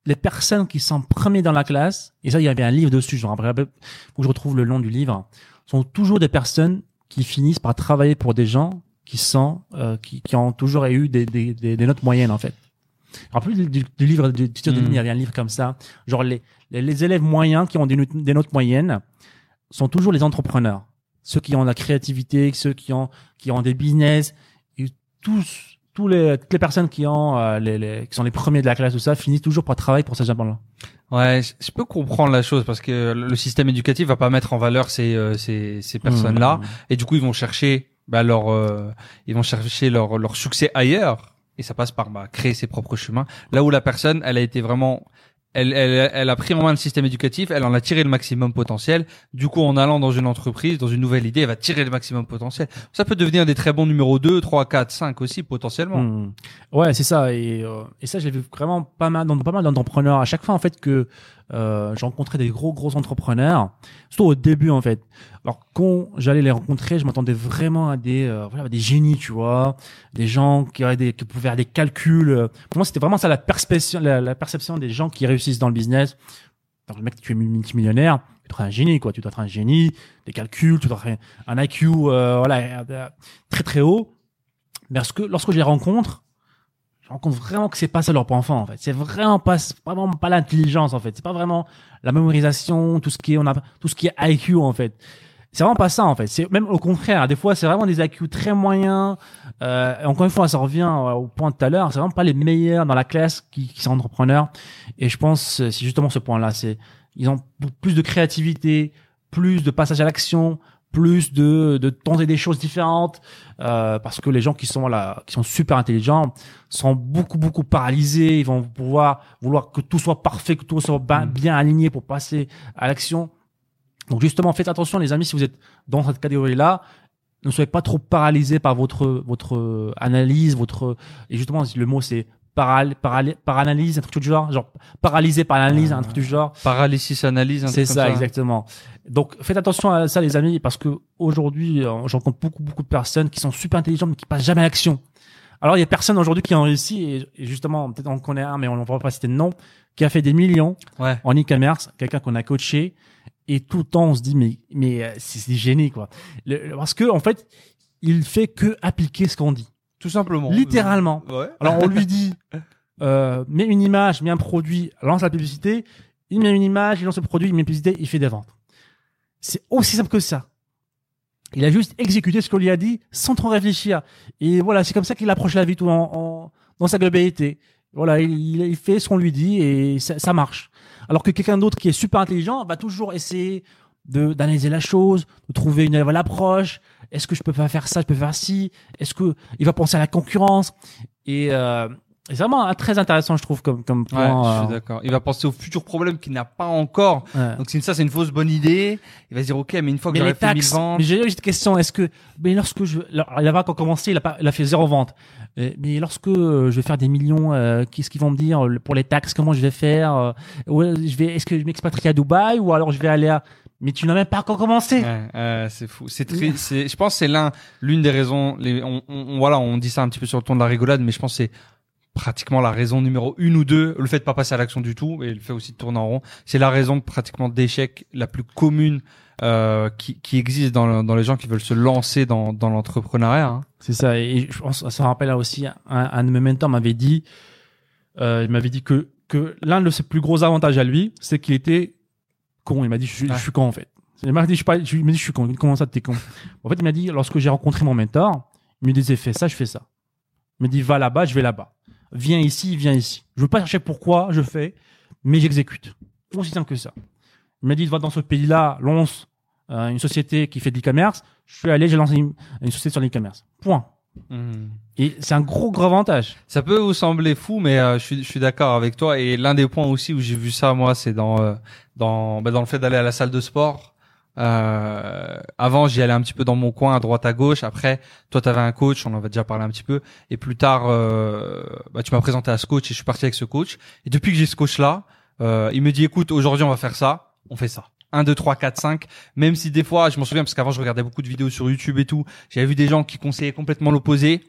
les personnes qui sont premiers dans la classe, et ça, il y avait un livre dessus, je me rappelle, que je retrouve le nom du livre, sont toujours des personnes qui finissent par travailler pour des gens qui sont, euh, qui, qui ont toujours eu des, des, des, des notes moyennes, en fait. Me rappelle du, du, livre, du titre de Mm. livre, il y avait un livre comme ça. Genre, les, les, les élèves moyens qui ont des notes, des notes moyennes sont toujours les entrepreneurs. Ceux qui ont la créativité, ceux qui ont, qui ont des business, et tous, tous les, toutes les personnes qui ont, euh, les, les, qui sont les premiers de la classe, tout ça, finissent toujours par travailler pour ces gens-là. Ouais, je, je peux comprendre la chose parce que le système éducatif va pas mettre en valeur ces euh, ces, ces personnes-là. Mmh. Et du coup, ils vont chercher bah, leur, euh, ils vont chercher leur leur succès ailleurs. Et ça passe par bah, créer ses propres chemins. Là où la personne, elle a été vraiment, elle, elle, elle a pris en main le système éducatif, elle en a tiré le maximum potentiel. Du coup, en allant dans une entreprise, dans une nouvelle idée, elle va tirer le maximum potentiel. Ça peut devenir des très bons numéros 2, 3, 4, 5 aussi potentiellement. Hmm. Ouais, c'est ça. Et, euh, et ça, j'ai vu vraiment pas mal, dans pas mal d'entrepreneurs. À chaque fois, en fait, que euh, j'ai rencontré des gros, gros entrepreneurs, surtout au début, en fait. Alors, quand j'allais les rencontrer, je m'attendais vraiment à des, euh, voilà, des génies, tu vois, des gens qui, auraient des, qui pouvaient faire des calculs. Pour moi, c'était vraiment ça la perception, la, perception des gens qui réussissent dans le business. Donc, le mec, tu es multimillionnaire, tu dois être un génie, quoi. Tu dois être un génie, des calculs, tu dois être un IQ, euh, voilà, euh, très, très haut. Mais lorsque, lorsque je les rencontre, je rencontre vraiment que c'est pas ça leur point fort en fait. C'est vraiment pas, vraiment pas l'intelligence en fait. C'est pas vraiment la mémorisation, tout ce qui est, on a, tout ce qui est IQ en fait. C'est vraiment pas ça en fait. C'est même au contraire. Des fois, c'est vraiment des IQ très moyens. Euh, encore une fois, ça revient au point de tout à l'heure. C'est vraiment pas les meilleurs dans la classe qui, qui sont entrepreneurs. Et je pense, euh, c'est justement ce point-là. C'est, ils ont plus de créativité, plus de passage à l'action, plus de, de tenter des choses différentes. Euh, parce que les gens qui sont là, qui sont super intelligents, sont beaucoup beaucoup paralysés. Ils vont pouvoir vouloir que tout soit parfait, que tout soit ba- Mm. bien aligné pour passer à l'action. Donc justement, faites attention les amis si vous êtes dans cette catégorie-là. Ne soyez pas trop paralysés par votre votre analyse, votre et justement le mot c'est paral, paral, paranalyse, un truc du genre, genre paralysé par l'analyse, un truc du genre. Paralysis analyse, un C'est truc ça, comme exactement. Donc, faites attention à ça, les amis, parce que aujourd'hui, euh, j'en rencontre beaucoup, beaucoup de personnes qui sont super intelligentes, mais qui passent jamais à l'action. Alors, il y a personne aujourd'hui qui en réussi, et, justement, peut-être on connaît un, mais on ne va pas citer de nom, qui a fait des millions Ouais. en e-commerce, quelqu'un qu'on a coaché, et tout le temps on se dit mais mais euh, c'est c'est génie quoi, Le- parce que en fait il fait que appliquer ce qu'on dit, Tout simplement. littéralement. Ouais. Alors on lui dit (laughs) euh, mets une image, mets un produit, lance la publicité, il met une image, il lance le produit, il met une publicité, il fait des ventes. C'est aussi simple que ça. Il a juste exécuté ce qu'on lui a dit sans trop réfléchir. Et voilà, c'est comme ça qu'il approche la vie tout en, en- dans sa globalité. Voilà, il, fait ce qu'on lui dit et ça, ça marche. Alors que quelqu'un d'autre qui est super intelligent va toujours essayer d'analyser la chose, de trouver une nouvelle approche. Est-ce que je peux pas faire ça, je peux faire ci? Est-ce que il va penser à la concurrence? Et, euh, c'est vraiment euh, très intéressant, je trouve, comme comme Ouais, point. je suis euh, d'accord. Il va penser aux futurs problèmes qu'il n'a pas encore. ouais. Donc si ça c'est une fausse bonne idée, il va se dire ok mais une fois que j'aurai fait 1000 taxes, ventes, mais j'ai eu cette question, est-ce que, mais lorsque je, alors, il a pas encore commencé, il a pas, il a fait zéro vente. Euh, Mais lorsque euh, je vais faire des millions, euh, qu'est-ce qu'ils vont me dire pour les taxes, comment je vais faire, euh, ouais, je vais, est-ce que je m'expatrie à Dubaï ou alors je vais aller à, mais tu n'as même pas encore commencé. Ouais, euh, c'est fou. C'est très, c'est, je pense que c'est l'un, l'une des raisons. Les, on, on- voilà, on dit ça un petit peu sur le ton de la rigolade, mais je pense que c'est pratiquement la raison numéro une ou deux. Le fait de pas passer à l'action du tout et le fait aussi de tourner en rond, c'est la raison pratiquement d'échec la plus commune euh, qui, qui existe dans, le- dans les gens qui veulent se lancer dans, dans l'entrepreneuriat. hein. C'est ça. Et je pense, ça me rappelle aussi, un, un de mes mentors m'avait dit, euh, il m'avait dit que, que l'un de ses plus gros avantages à lui, c'est qu'il était con. Il m'a dit, je, suis- Ouais. je suis con, en fait. Il m'a dit, je je, il m'a dit, je suis con. Comment ça, t'es con? En fait, il m'a dit, lorsque j'ai rencontré mon mentor, il me disait, fais ça, je fais ça. Il me dit, va là-bas, je vais là-bas. Viens ici, viens ici. Je veux pas chercher pourquoi je fais, mais j'exécute. Aussi simple que ça. Il m'a dit, va dans ce pays-là, lance euh, une société qui fait de l'e-commerce. Je suis allé, j'ai lancé une, une société sur l'e-commerce. Point. Et c'est un gros, gros avantage. Ça peut vous sembler fou, mais euh, je suis, je suis d'accord avec toi. Et l'un des points aussi où j'ai vu ça, moi, c'est dans euh, dans bah, dans le fait d'aller à la salle de sport. Euh, avant, j'y allais un petit peu dans mon coin, à droite, à gauche. Après, toi, tu avais un coach, on en avait déjà parlé un petit peu. Et plus tard, euh, bah, tu m'as présenté à ce coach et je suis parti avec ce coach. Et depuis que j'ai ce coach-là, euh, il me dit, écoute, aujourd'hui, on va faire ça. On fait ça. 1, 2, 3, 4, 5. Même si des fois, je m'en souviens parce qu'avant, je regardais beaucoup de vidéos sur YouTube et tout. J'avais vu des gens qui conseillaient complètement l'opposé.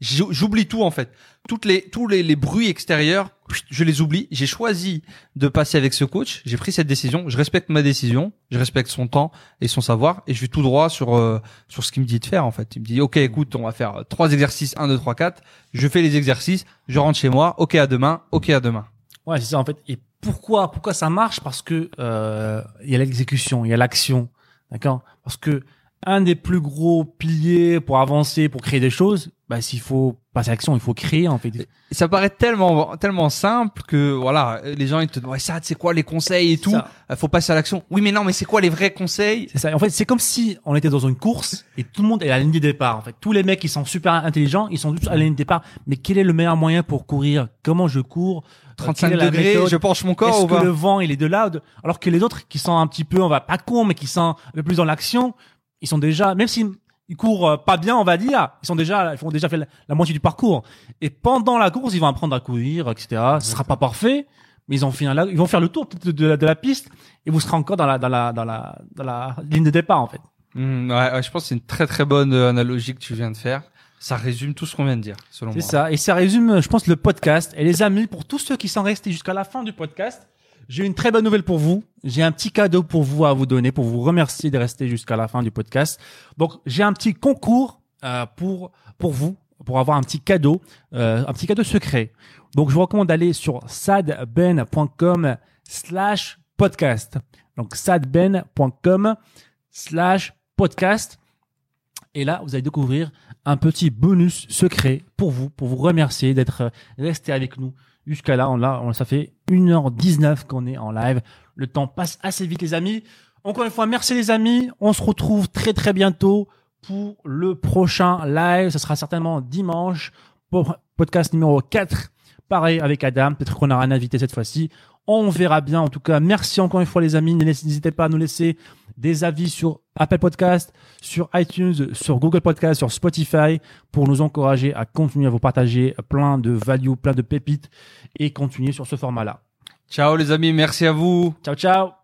J'ou- J'oublie tout en fait. Toutes les tous les, bruits extérieurs, je les oublie. J'ai choisi de passer avec ce coach. J'ai pris cette décision. Je respecte ma décision. Je respecte son temps et son savoir et je vais tout droit sur euh, sur ce qu'il me dit de faire en fait. Il me dit OK, écoute, on va faire trois exercices 1 2 3 4. Je fais les exercices, je rentre chez moi. OK, à demain. OK, à demain. Ouais, c'est ça en fait. Pourquoi pourquoi ça marche? Parce que euh, il y a l'exécution, il y a l'action, d'accord? Parce que un des plus gros piliers pour avancer, pour créer des choses, bah s'il faut passer à l'action, il faut créer en fait. Ça paraît tellement tellement simple que voilà, les gens ils te disent ouais ça c'est quoi les conseils et tout? Ça. Euh, Faut passer à l'action. Oui, mais non, mais c'est quoi les vrais conseils? C'est ça. En fait, c'est comme si on était dans une course et tout le monde est à la ligne de départ. En fait, tous les mecs qui sont super intelligents, ils sont tous à la ligne de départ. Mais quel est le meilleur moyen pour courir? Comment je cours? Euh, 35 quelle est la degrés, je penche mon corps Est-ce que le vent il est de là Alors que les autres qui sont un petit peu, on va pas con, mais qui sont un peu plus dans l'action, ils sont déjà, même s'ils ils courent euh, pas bien, on va dire, ils sont déjà, ils font déjà fait la, la moitié du parcours. Et pendant la course, ils vont apprendre à courir, etc. Ce sera pas parfait, mais ils ont fait un, ils vont faire le tour de, de la, de la piste et vous serez encore dans la, dans la, dans la, dans la ligne de départ en fait. Hmm, ouais, ouais, je pense que c'est une très très bonne euh, analogie que tu viens de faire. Ça résume tout ce qu'on vient de dire, selon C'est moi. ça. Et ça résume, je pense, le podcast. Et les amis, pour tous ceux qui sont restés jusqu'à la fin du podcast, j'ai une très bonne nouvelle pour vous. J'ai un petit cadeau pour vous à vous donner, pour vous remercier de rester jusqu'à la fin du podcast. Donc, j'ai un petit concours euh, pour pour vous, pour avoir un petit cadeau, euh, un petit cadeau secret. Donc, je vous recommande d'aller sur sadben.com slash podcast. Donc, sadben.com slash podcast. Et là, vous allez découvrir un petit bonus secret pour vous, pour vous remercier d'être resté avec nous jusqu'à là. Ça fait 1h19 qu'on est en live. Le temps passe assez vite, les amis. Encore une fois, merci les amis. On se retrouve très très bientôt pour le prochain live. Ce sera certainement dimanche pour podcast numéro 4. Pareil avec Adam. Peut-être qu'on aura un invité cette fois-ci. On verra bien. En tout cas, merci encore une fois les amis. N'hésitez pas à nous laisser des avis sur Apple Podcast, sur iTunes, sur Google Podcast, sur Spotify pour nous encourager à continuer à vous partager plein de value, plein de pépites et continuer sur ce format-là. Ciao les amis, merci à vous. Ciao, ciao